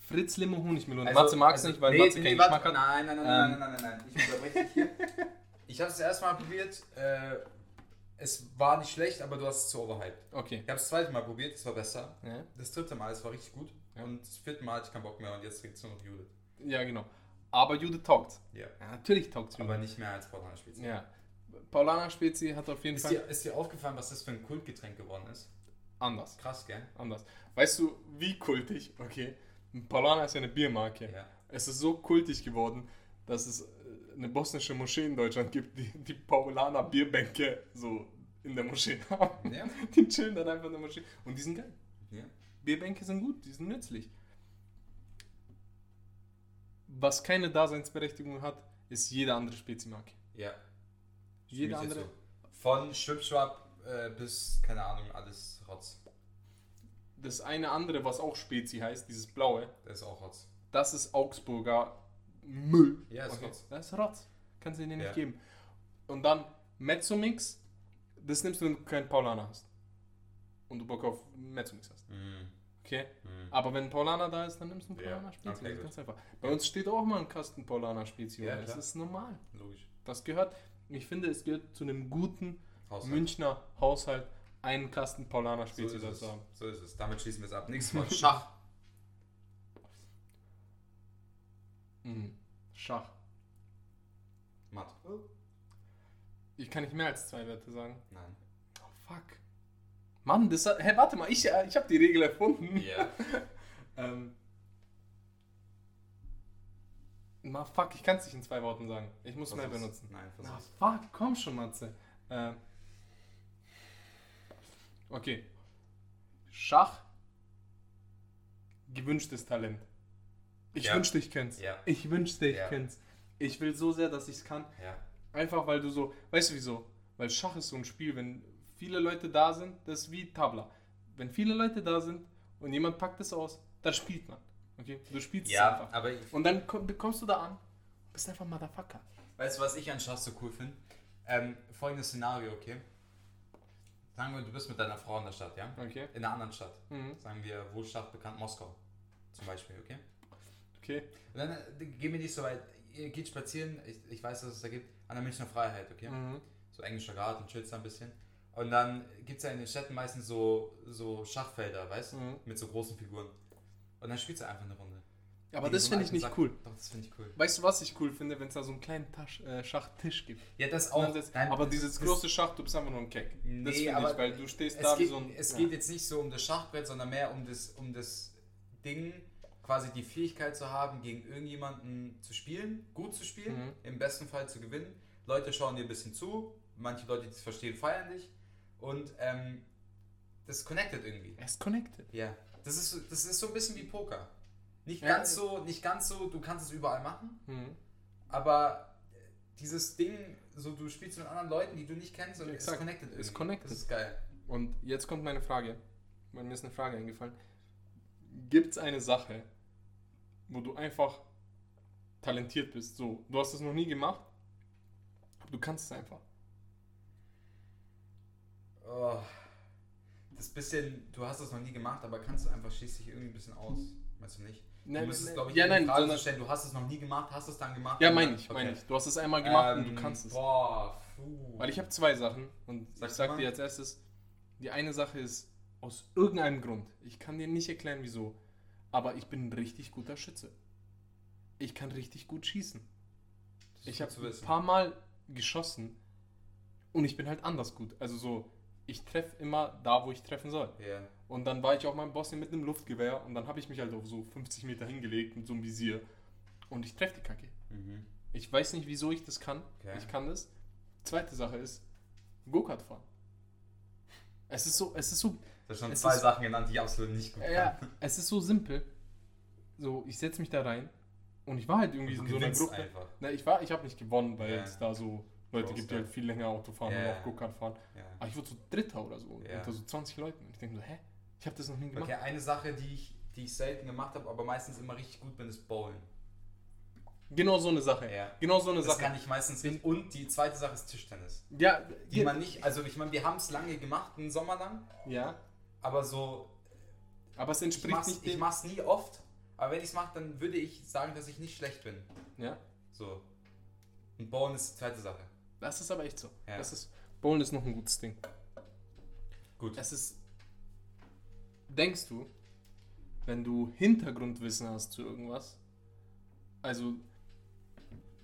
Fritz Limo Honigmelone. Matze mag es nicht, weil
Also, nee,
Matze
nee,
keinen Geschmack hat.
Nein, nein, nein,
Ähm.
nein, nein, nein, nein, Ich unterbreche dich hier. [laughs] Ich habe es erste Mal probiert. Äh, es war nicht schlecht, aber du hast es zu overhyped.
Okay.
Ich habe es das zweite Mal probiert, es war besser.
Ja,
Das dritte Mal, es war richtig gut.
Ja.
Und das vierte Mal hatte ich keinen Bock mehr und jetzt trinkt es nur noch Judith.
ja genau. Aber Jude taugt.
Ja.
Ja, natürlich taugt es
Aber nicht mehr als Paulana Spezi.
Ja. Paulana Spezi hat auf jeden
Ist
Fall
dir, ist dir aufgefallen, was das für ein Kultgetränk geworden ist?
anders.
Krass, gell?
Anders. Weißt du, wie kultig? Okay. Paulana ist ja eine Biermarke.
Ja.
Es ist so kultig geworden, dass es äh, eine bosnische Moschee in Deutschland gibt, die die Paulaner Bierbänke so in der Moschee [laughs] haben.
Ja.
Die chillen dann einfach in der Moschee. Und die sind geil.
Ja.
Bierbänke sind gut, die sind nützlich. Was keine Daseinsberechtigung hat, ist jede andere Spezimarke.
Ja.
Jede andere.
zu. Von Schwipschwab äh, bis, keine Ahnung, alles Rotz.
Das eine andere, was auch Spezi heißt, dieses blaue,
Das ist auch Rotz.
das ist Augsburger Müll.
Ja, ist
Okay.
Rotz.
Das ist Rotz. Kannst du dir nicht
Ja.
geben. Und dann Mezzomix, das nimmst du, wenn du keinen Paulaner hast. Und du Bock auf Mezzomix hast.
Mhm.
Okay?
Mhm.
Aber wenn Paulaner da ist, dann nimmst du einen Paulaner Spezi.
okay,
ganz einfach. Bei uns steht auch mal ein Kasten Paulaner Spezi.
Ja,
das ist normal.
Logisch.
Das gehört, ich finde, es gehört zu einem guten
Haushalt.
Münchner Haushalt, einen Kasten Paulaner
So
Spezi
ist, es.
dazu haben.
so ist es. Damit schließen wir es ab. [laughs] Nächstes Mal Schach.
Mhm. Schach.
Matt.
Ich kann nicht mehr als zwei Wörter sagen.
Nein.
Oh, fuck. Mann, das hat, Hä, warte mal, ich, äh, ich habe die Regel erfunden.
Ja. [laughs]
Ähm. Na, fuck, ich kann es nicht in zwei Worten sagen. Ich muss mehr
Versuch's.
benutzen.
Nein,
Na,
versuch's.
fuck, komm schon, Matze. Ähm. Okay. Schach. Gewünschtes Talent. Ich
Ja.
wünschte, ich könnte
Ja.
Ich wünschte, ich
Ja.
könnte Ich will so sehr, dass ich es kann.
Ja.
Einfach weil du so, weißt du wieso? Weil Schach ist so ein Spiel, wenn viele Leute da sind, das ist wie Tabla. Wenn viele Leute da sind und jemand packt es aus, dann spielt man. Okay? Du spielst es
Ja,
einfach.
aber
Und dann komm, kommst du da an, bist einfach Motherfucker.
weißt du, was ich an Schach so cool finde? Ähm, folgendes Szenario, okay? Sagen wir, du bist mit deiner Frau in der Stadt, ja?
Okay?
In einer anderen Stadt.
Mhm.
Sagen wir, wo Stadt bekannt? Moskau. Zum Beispiel, okay?
Okay.
Und dann äh, gehen wir nicht so weit. Ihr geht spazieren, ich, ich weiß, dass es da gibt, an der Münchner Freiheit, okay?
Mhm.
So englischer Garten, chillst da ein bisschen. Und dann gibt es ja in den Städten meistens so, so Schachfelder, weißt du?
Mhm.
Mit so großen Figuren. Und dann spielst du einfach eine Runde.
Aber das
so
finde ich nicht
Sack.
cool.
Doch, das finde ich cool.
Weißt du, was ich cool finde, wenn es da so einen kleinen Tasch, äh, Schachtisch gibt?
Ja, das auch.
setzt-
Nein,
aber dieses
das-
große Schach, du bist einfach nur ein Keck.
Nee,
das finde ich, weil du stehst da
geht,
wie so ein.
Es
ja.
geht jetzt nicht so um das Schachbrett, sondern mehr um das, um das Ding, quasi die Fähigkeit zu haben, gegen irgendjemanden zu spielen, gut zu spielen,
Mhm.
im besten Fall zu gewinnen. Leute schauen dir ein bisschen zu, manche Leute, die es verstehen, feiern dich und ähm, das connected irgendwie.
Ist connected.
Ja, das ist, so- das ist so ein bisschen wie Poker. Nicht
Ja.
ganz so, nicht ganz so, du kannst es überall machen,
Mhm.
aber dieses Ding, so du spielst mit anderen Leuten, die du nicht kennst und es ist
Exakt.
connected.
Ist
irgendwie.
connected.
Das ist geil.
Und jetzt kommt meine Frage. Mir ist eine Frage eingefallen. Gibt es eine Sache, wo du einfach talentiert bist? So, du hast es noch nie gemacht, aber du kannst es einfach.
Oh, das bisschen, du hast es noch nie gemacht, aber kannst du einfach schließt dich irgendwie ein bisschen aus. Meinst du nicht?
Nein,
du müsstest, glaube ich,
ja, nein,
Frage
sondern-
stellen, du hast es noch nie gemacht, hast es dann gemacht?
Ja,
und
meine ich, meine
okay.
ich. Du hast es einmal gemacht und
Ähm,
du kannst es.
Boah, puh.
Weil ich habe zwei Sachen und
Sag
ich sag dir als erstes, die eine Sache ist aus irgendeinem Grund. Ich kann dir nicht erklären, wieso, aber ich bin ein richtig guter Schütze. Ich kann richtig gut schießen.
Das
Ich habe ein paar Mal geschossen und ich bin halt anders gut. Also so, ich treffe immer da, wo ich treffen soll.
Ja.
Und dann war ich auch in Bosnien mit einem Luftgewehr und dann habe ich mich halt auf so 50 Meter hingelegt mit so einem Visier und ich treffe die Kacke.
Mhm.
Ich weiß nicht, wieso ich das kann.
Okay.
Ich kann das. Zweite Sache ist Go-Kart fahren. Es ist so, es ist so,
Du hast schon zwei
ist-
Sachen genannt, die ich absolut nicht gut
ja,
kann.
es ist so simpel. So, ich setze mich da rein und ich war halt irgendwie in so einer Gruppe.
einfach.
Na, ich war, ich habe nicht gewonnen, weil
Ja.
es da so Leute gibt, die
ja.
halt viel länger Auto fahren und
ja.
auch Go-Kart fahren.
Ja.
Aber ich wurde so Dritter oder so,
Ja.
unter so 20 Leuten. Und ich denke so, hä? Ich habe das noch nie gemacht.
Okay, eine Sache, die ich, die ich selten gemacht habe, aber meistens immer richtig gut bin, ist Bowlen.
Genau so eine Sache.
Ja.
Genau so eine
Das
Sache.
kann ich meistens nicht. Und die zweite Sache ist Tischtennis.
ja,
Die man nicht, also ich meine, wir haben es lange gemacht, einen Sommer lang,
ja,
aber so,
aber es
ich
entspricht
mach's,
nicht
ich
dem.
mach's nie oft, aber wenn ich es mache, dann würde ich sagen, dass ich nicht schlecht bin.
Ja,
So. Und Bowlen ist die zweite Sache.
Das ist aber echt so.
Ja.
Das ist, Bowlen ist noch ein gutes Ding.
Gut.
Es ist. Denkst du, wenn du Hintergrundwissen hast zu irgendwas, also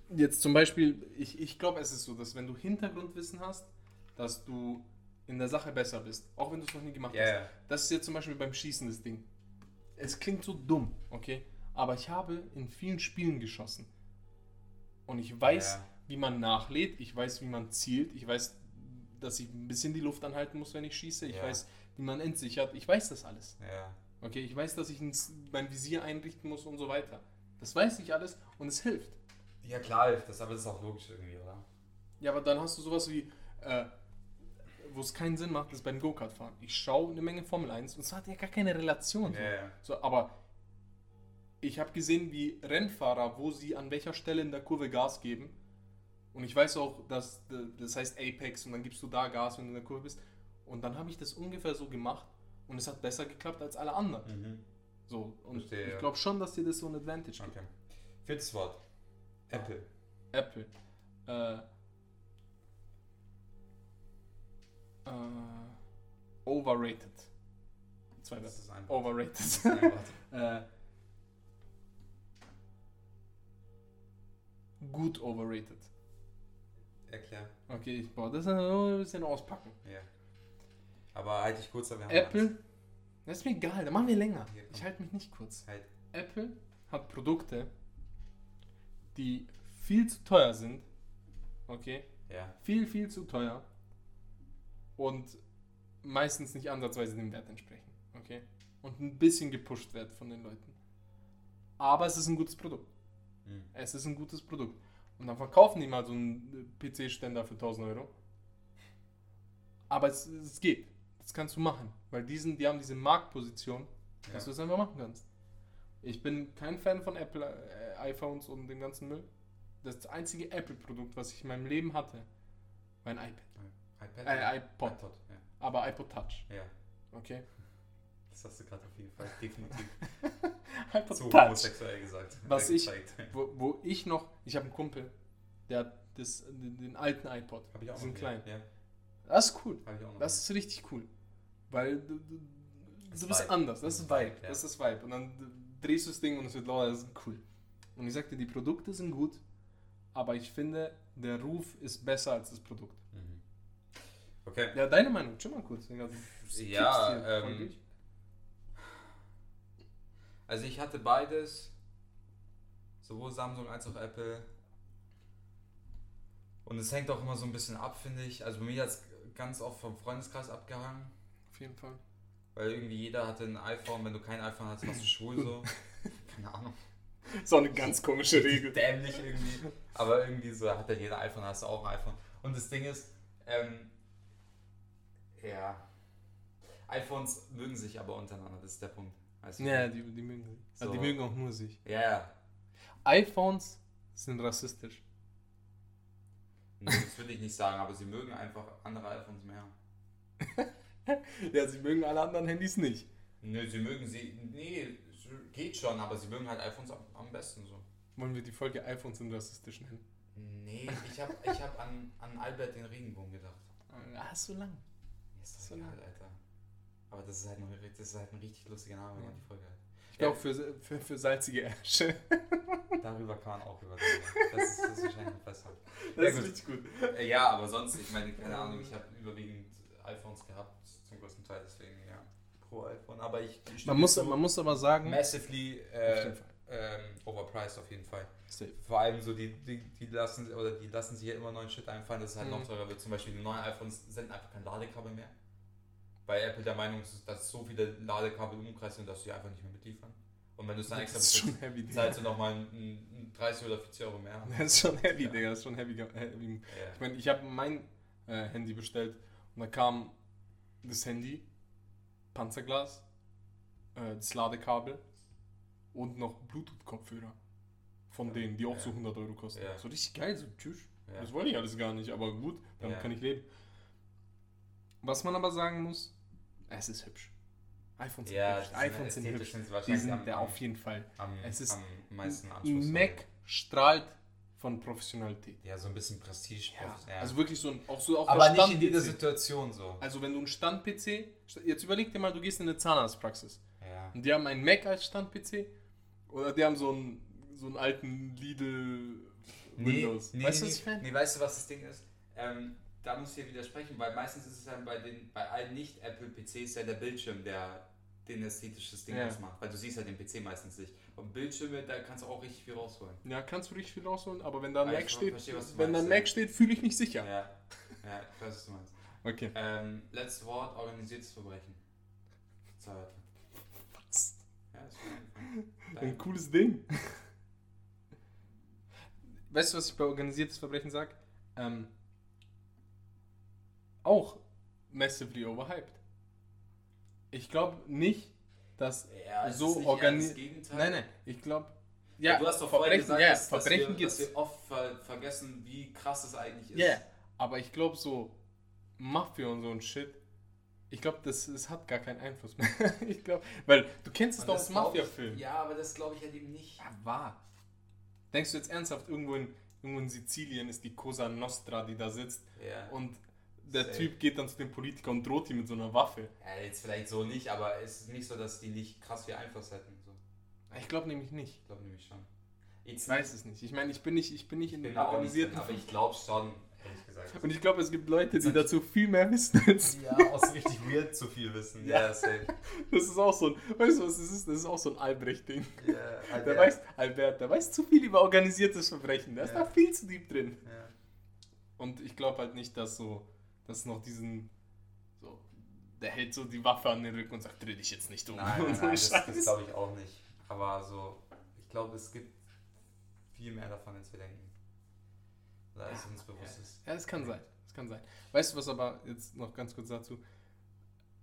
jetzt zum Beispiel, ich, ich glaube, es ist so, dass wenn du Hintergrundwissen hast, dass du in der Sache besser bist, auch wenn du es noch nie gemacht
Ja,
hast. Das ist jetzt zum Beispiel beim Schießen das Ding. Es klingt so dumm, okay? Aber ich habe in vielen Spielen geschossen. Und ich weiß,
Ja.
Wie man nachlädt, ich weiß, wie man zielt, ich weiß, dass ich ein bisschen die Luft anhalten muss, wenn ich schieße, ich
Ja.
weiß, wie man entsichert, ich weiß das alles.
Ja.
Okay, ich weiß, dass ich ein, mein Visier einrichten muss und so weiter. Das weiß ich alles und es hilft.
Ja, klar, das, aber das ist auch logisch irgendwie, oder?
Ja, aber dann hast du sowas wie, äh, wo es keinen Sinn macht, ist beim Go-Kart fahren. Ich schaue eine Menge Formel 1 und es hat ja gar keine Relation.
Ja, ja.
So, aber ich habe gesehen, wie Rennfahrer, wo sie an welcher Stelle in der Kurve Gas geben. Und ich weiß auch, dass das heißt Apex und dann gibst du da Gas, wenn du in der Kurve bist. Und dann habe ich das ungefähr so gemacht und es hat besser geklappt als alle anderen.
Mhm.
So, und
Verstehe,
ich glaube schon, dass dir das so ein Advantage gibt.
Okay. Viertes Wort. Apple.
Apple. Äh, äh, overrated. Zwei
Das
Wörter.
ist ein
Overrated.
Das ein Wort. [laughs]
äh, gut overrated.
Erklär.
Okay, ich boah, das ist ein bisschen auspacken.
Ja. Aber halt dich kurz, aber wir haben
Apple, das ist mir egal, da machen wir länger.
Hier.
Ich halte mich nicht kurz.
Angst. Halt.
Apple hat Produkte, die viel zu teuer sind. Okay?
Ja.
Viel, viel zu teuer. Und meistens nicht ansatzweise dem Wert entsprechen. Okay? Und ein bisschen gepusht wird von den Leuten. Aber es ist ein gutes Produkt.
Mhm.
Es ist ein gutes Produkt. Und dann verkaufen die mal so einen PC-Ständer für 1000 Euro. Aber es, es geht. Das kannst du machen. Weil die, sind, die haben diese Marktposition, dass du
Ja.
es einfach machen kannst. Ich bin kein Fan von Apple äh, iPhones und dem ganzen Müll. Das einzige Apple-Produkt, was ich in meinem Leben hatte, war ein iPad.
iPad?
Äh, iPod.
iPod. Ja.
Aber iPod Touch.
ja.
Okay?
Das hast du gerade auf jeden Fall definitiv
iPod [laughs]
zu
Touch.
homosexuell gesagt.
Was ich-. Wo, wo ich noch, ich habe einen Kumpel, der hat das, den, den alten iPod.
Hab ich auch
diesen kleinen.
Ja,
Das ist cool. Das ist richtig cool. Weil du, du, du bist
Vibe.
anders. Das ist Vibe.
Ja.
Das ist Vibe. Und dann drehst du das Ding und es wird lauter. Das ist cool. Und ich sagte, die Produkte sind gut, aber ich finde, der Ruf ist besser als das Produkt.
Mhm. Okay.
Ja, deine Meinung. Schon mal kurz.
Ja, ähm. Also ich hatte beides, sowohl Samsung als auch Apple. Und es hängt auch immer so ein bisschen ab, finde ich. Also bei mir hat es ganz oft vom Freundeskreis abgehangen,
Auf jeden Fall.
weil irgendwie jeder hatte ein iPhone. Wenn du kein iPhone hast, warst du schwul so. [laughs] Keine Ahnung.
So eine ganz komische [laughs] Regel.
Dämlich irgendwie. Aber irgendwie so hat ja jeder iPhone, hast du auch ein iPhone. Und das Ding ist, ähm, ja, iPhones mögen sich aber untereinander, das ist der Punkt. Weißt du?
Ja, die, die mögen sich. Also
So.
die mögen auch nur sich.
Ja, ja.
iPhones sind rassistisch.
Nee, das würde ich nicht sagen, aber sie mögen einfach andere iPhones mehr. [laughs]
Ja, sie mögen alle anderen Handys nicht.
Nö, sie mögen sie. Nee, geht schon, aber sie mögen halt iPhones am, am besten so.
Wollen wir die Folge iPhones sind rassistisch nennen?
Nee, ich habe ich hab an, an Albert den Regenbogen gedacht.
Ah, so lang.
Ist das
So lang.
Alter. Aber das ist halt, noch, das ist halt ein richtig lustiger Name, wenn man die Folge hat.
Ich glaube für, für, für salzige Ärsche. [laughs]
Darüber kann man auch über Das ist, das ist wahrscheinlich besser.
Das
Ja,
ist
gut.
richtig gut.
Äh, Ja, aber sonst, ich meine, keine Ahnung, ich habe überwiegend iPhones gehabt, zum größten Teil, deswegen ja, pro iPhone. Aber ich. ich
Man muss,
stimme
man muss aber sagen,
massively äh, ähm, overpriced auf jeden Fall.
safe.
Vor allem so, die, die, die lassen oder die lassen sich ja immer neuen Shit einfallen, dass es halt
Mhm.
noch teurer wird. Zum Beispiel die neuen iPhones senden einfach kein Ladekabel mehr. Weil Apple der Meinung ist, dass so viele Ladekabel im Umkreis sind, dass sie einfach nicht mehr mitliefern. Und wenn du es dann extra bestellst, zahlst du nochmal 30 oder 40 Euro mehr.
Das ist schon heavy, Digga. Das ist schon heavy. ge- heavy.
Ja.
Ich meine, ich habe mein äh, Handy bestellt und da kam das Handy, Panzerglas, äh, das Ladekabel und noch Bluetooth-Kopfhörer. Von
Ja.
denen, die auch
Ja.
so 100 Euro kosten.
Ja.
So richtig geil, so tschüss.
Ja.
Das wollte ich alles gar nicht, aber gut, damit
Ja.
kann ich leben. Was man aber sagen muss, es ist hübsch. iPhones
Ja,
sind hübsch.
die sind
iPhones sind hübsch. Die sind
am-
auf jeden Fall.
am,
Es ist
am meisten Anschluss.
Mac strahlt von Professionalität.
Ja, so ein bisschen Prestige.
Ja, Also wirklich so ein, auch so auf
aber nicht in jeder. Situation so.
Also wenn du einen Stand-PC, jetzt überleg dir mal, du gehst in eine Zahnarztpraxis
Ja.
und die haben einen Mac als Stand-PC oder die haben so einen, so einen alten Lidl Windows.
Nee,
weißt
nee,
du, was ich meine?
nee, weißt du, was das Ding ist? Ähm, da muss ich dir widersprechen, weil meistens ist es dann bei den bei allen nicht-Apple-PCs ja der Bildschirm, der den ästhetisches Ding
Ja.
ausmacht. Weil du siehst halt den PC meistens nicht. Und Bildschirme, da kannst du auch richtig viel rausholen.
Ja, kannst du richtig viel rausholen, aber wenn da ein
Ja,
Mac steht,
verstehe, was
wenn da ein
meinst,
Mac
ja.
steht, fühle ich mich sicher.
Ja, ja, ich weiß, was du meinst.
Okay.
Ähm, letztes Wort, organisiertes Verbrechen. Zwei Wörter. Ja, ist schon
Ein cooles Ding. [laughs] Weißt du, was ich bei organisiertes Verbrechen sag? Ähm, auch massively overhyped. Ich glaube nicht, dass
Ja,
so organisiert. Nein, nein, ich glaube.
Ja, du hast doch vorhin gesagt,
ja,
dass,
Verbrechen
dass, wir,
gibt's.
dass wir oft ver vergessen, wie krass es eigentlich ist.
Ja, yeah. aber ich glaube so Mafia und so ein Shit. Ich glaube, das, das hat gar keinen Einfluss mehr. [laughs] ich glaube, weil du kennst es doch aus Mafia-Filmen.
Ja, aber das glaube ich halt eben nicht.
Ja, wahr. Denkst du jetzt ernsthaft, irgendwo in, irgendwo in Sizilien ist die Cosa Nostra, die da sitzt
Ja.
und der
Safe.
Typ geht dann zu dem Politiker und droht ihm mit so einer Waffe.
ja, jetzt vielleicht so nicht, aber es ist nicht so, dass die nicht krass viel Einfluss hätten. So.
Ich glaube nämlich nicht.
Ich glaube nämlich schon. Jetzt
Ich weiß es nicht. Ich meine, ich bin nicht, ich bin nicht in
bin
den
nicht drin,
organisierten.
aber ich glaube schon, ehrlich gesagt.
Und ich glaube, es gibt Leute, die dazu viel mehr wissen als
ja, auch so richtig weird zu viel wissen.
Ja.
Ja, safe.
Das ist auch so ein, weißt du was das ist? Das ist auch so ein Albrecht-Ding.
Ja,
Der weiß, Albert, der weiß zu viel über organisiertes Verbrechen. Der ist
Ja.
da viel zu deep drin.
Ja.
Und ich glaube halt nicht, dass so, dass noch diesen, so, der hält so die Waffe an den Rücken und sagt, dreh dich jetzt nicht um.
Nein, [laughs] nein, nein, das, das glaube ich auch nicht. Aber so, ich glaube, es gibt viel mehr davon, als wir denken. Oder als uns bewusst ist.
Ja, das kann sein. Das kann sein. Weißt du, was aber jetzt noch ganz kurz dazu,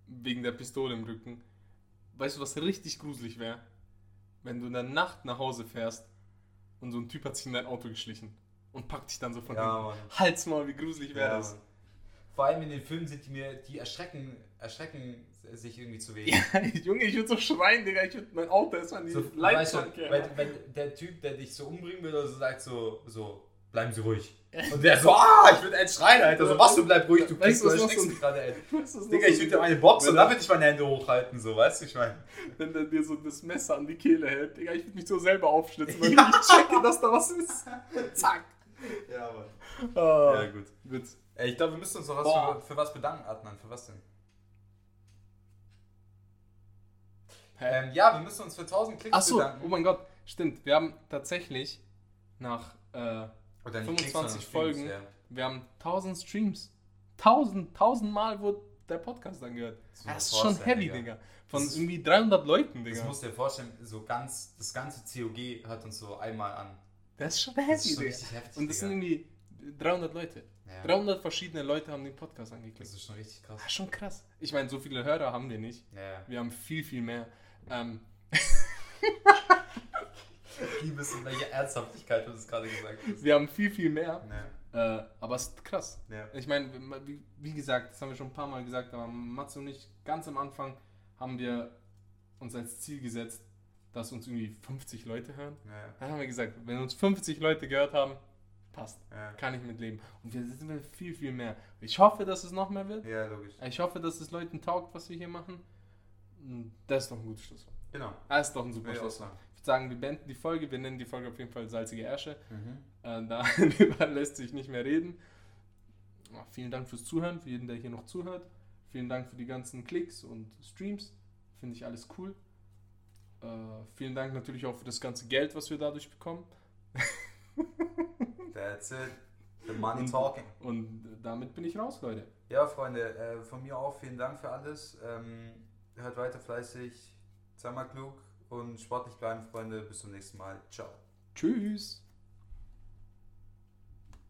wegen der Pistole im Rücken, weißt du, was richtig gruselig wäre? Wenn du in der Nacht nach Hause fährst und so ein Typ hat sich in dein Auto geschlichen und packt dich dann so von
Ja,
hinten. Halt's mal, wie gruselig wäre
Ja,
das?
Mann. Vor allem in den Filmen sind die mir, die erschrecken, erschrecken sich irgendwie zu wenig.
Ja, [laughs] Junge, ich würde so schreien, Digga. Ich würd, mein Auto ist an die
So,
Leitung.
weißt du, wenn, wenn der Typ, der dich so umbringen will, oder so sagt so, so, bleiben Sie ruhig. Und der so, ah, ich würde echt schreien, Alter. So, was, du bleib ruhig, du
Weißt
kriegst
was
du erschreckst mich gerade, ey. [laughs]
Ist
Digga, ich würde dir meine Box und dann würde ich meine Hände hochhalten, so, weißt du, ich meine.
Wenn der dir so das Messer an die Kehle hält, Digga, ich würde mich so selber aufschlitzen, weil [laughs]
Ja.
ich checke, dass da was ist. Zack. [laughs]
Ja, Mann.
Ah,
Ja, gut.
Witz.
Ey, ich glaube, wir müssen uns noch was für, für was bedanken, Adnan. Für was denn? Ähm, ja, wir müssen uns für 1000 Klicks
Achso,
bedanken.
oh mein Gott, stimmt. Wir haben tatsächlich nach, äh,
Oder
25
nicht Klicks, sondern
Folgen.
ja.
wir haben 1000 Streams. 1000, 1000 Mal wurde der Podcast angehört.
Das
Das, ist schon heavy,
Digga.
Digga. Von
Das
irgendwie 300 Leuten,
Das
Digga.
musst du dir vorstellen, so ganz, das ganze COG hört uns so einmal an.
Das ist schon
Das
heavy,
ist schon richtig heftig,
Und das sind irgendwie 300 Leute.
Ja.
300 verschiedene Leute haben den Podcast
Das
angeklickt.
ist schon richtig krass.
Das ist schon krass. Ich meine, so viele Hörer haben wir nicht.
Ja, ja.
Wir haben viel, viel mehr. Ähm, [laughs]
Die wissen, welche Ernsthaftigkeit du das gerade gesagt hast.
wir haben viel, viel mehr.
Ja.
Äh, aber es ist krass.
Ja.
Ich meine, wie, wie gesagt, das haben wir schon ein paar Mal gesagt, aber Mats und ich, ganz am Anfang haben wir uns als Ziel gesetzt, dass uns irgendwie 50 Leute hören.
Ja,
Dann haben wir gesagt, wenn uns 50 Leute gehört haben, passt.
ja.
Kann ich mitleben. Und wir sind wir viel, viel mehr. Ich hoffe, dass es noch mehr wird.
ja, logisch.
Ich hoffe, dass es Leuten taugt, was wir hier machen. Und Das ist doch ein gutes Schlusswort.
Genau.
Das ist doch ein super Schlusswort. Ich würde sagen, wir beenden die Folge. Wir nennen die Folge auf jeden Fall Salzige Ärsche.
Mhm.
Äh, [laughs] darüber lässt sich nicht mehr reden. Ja, vielen Dank fürs Zuhören, für jeden, der hier noch zuhört. Vielen Dank für die ganzen Klicks und Streams. Finde ich alles cool. Äh, vielen Dank natürlich auch für das ganze Geld, was wir dadurch bekommen.
That's it. The money
Und-
talking.
Und damit bin ich raus, Leute.
Ja, Freunde, äh, von mir auch vielen Dank für alles. Ähm, hört weiter fleißig, sei mal klug und sportlich bleiben, Freunde. Bis zum nächsten Mal. Ciao.
Tschüss.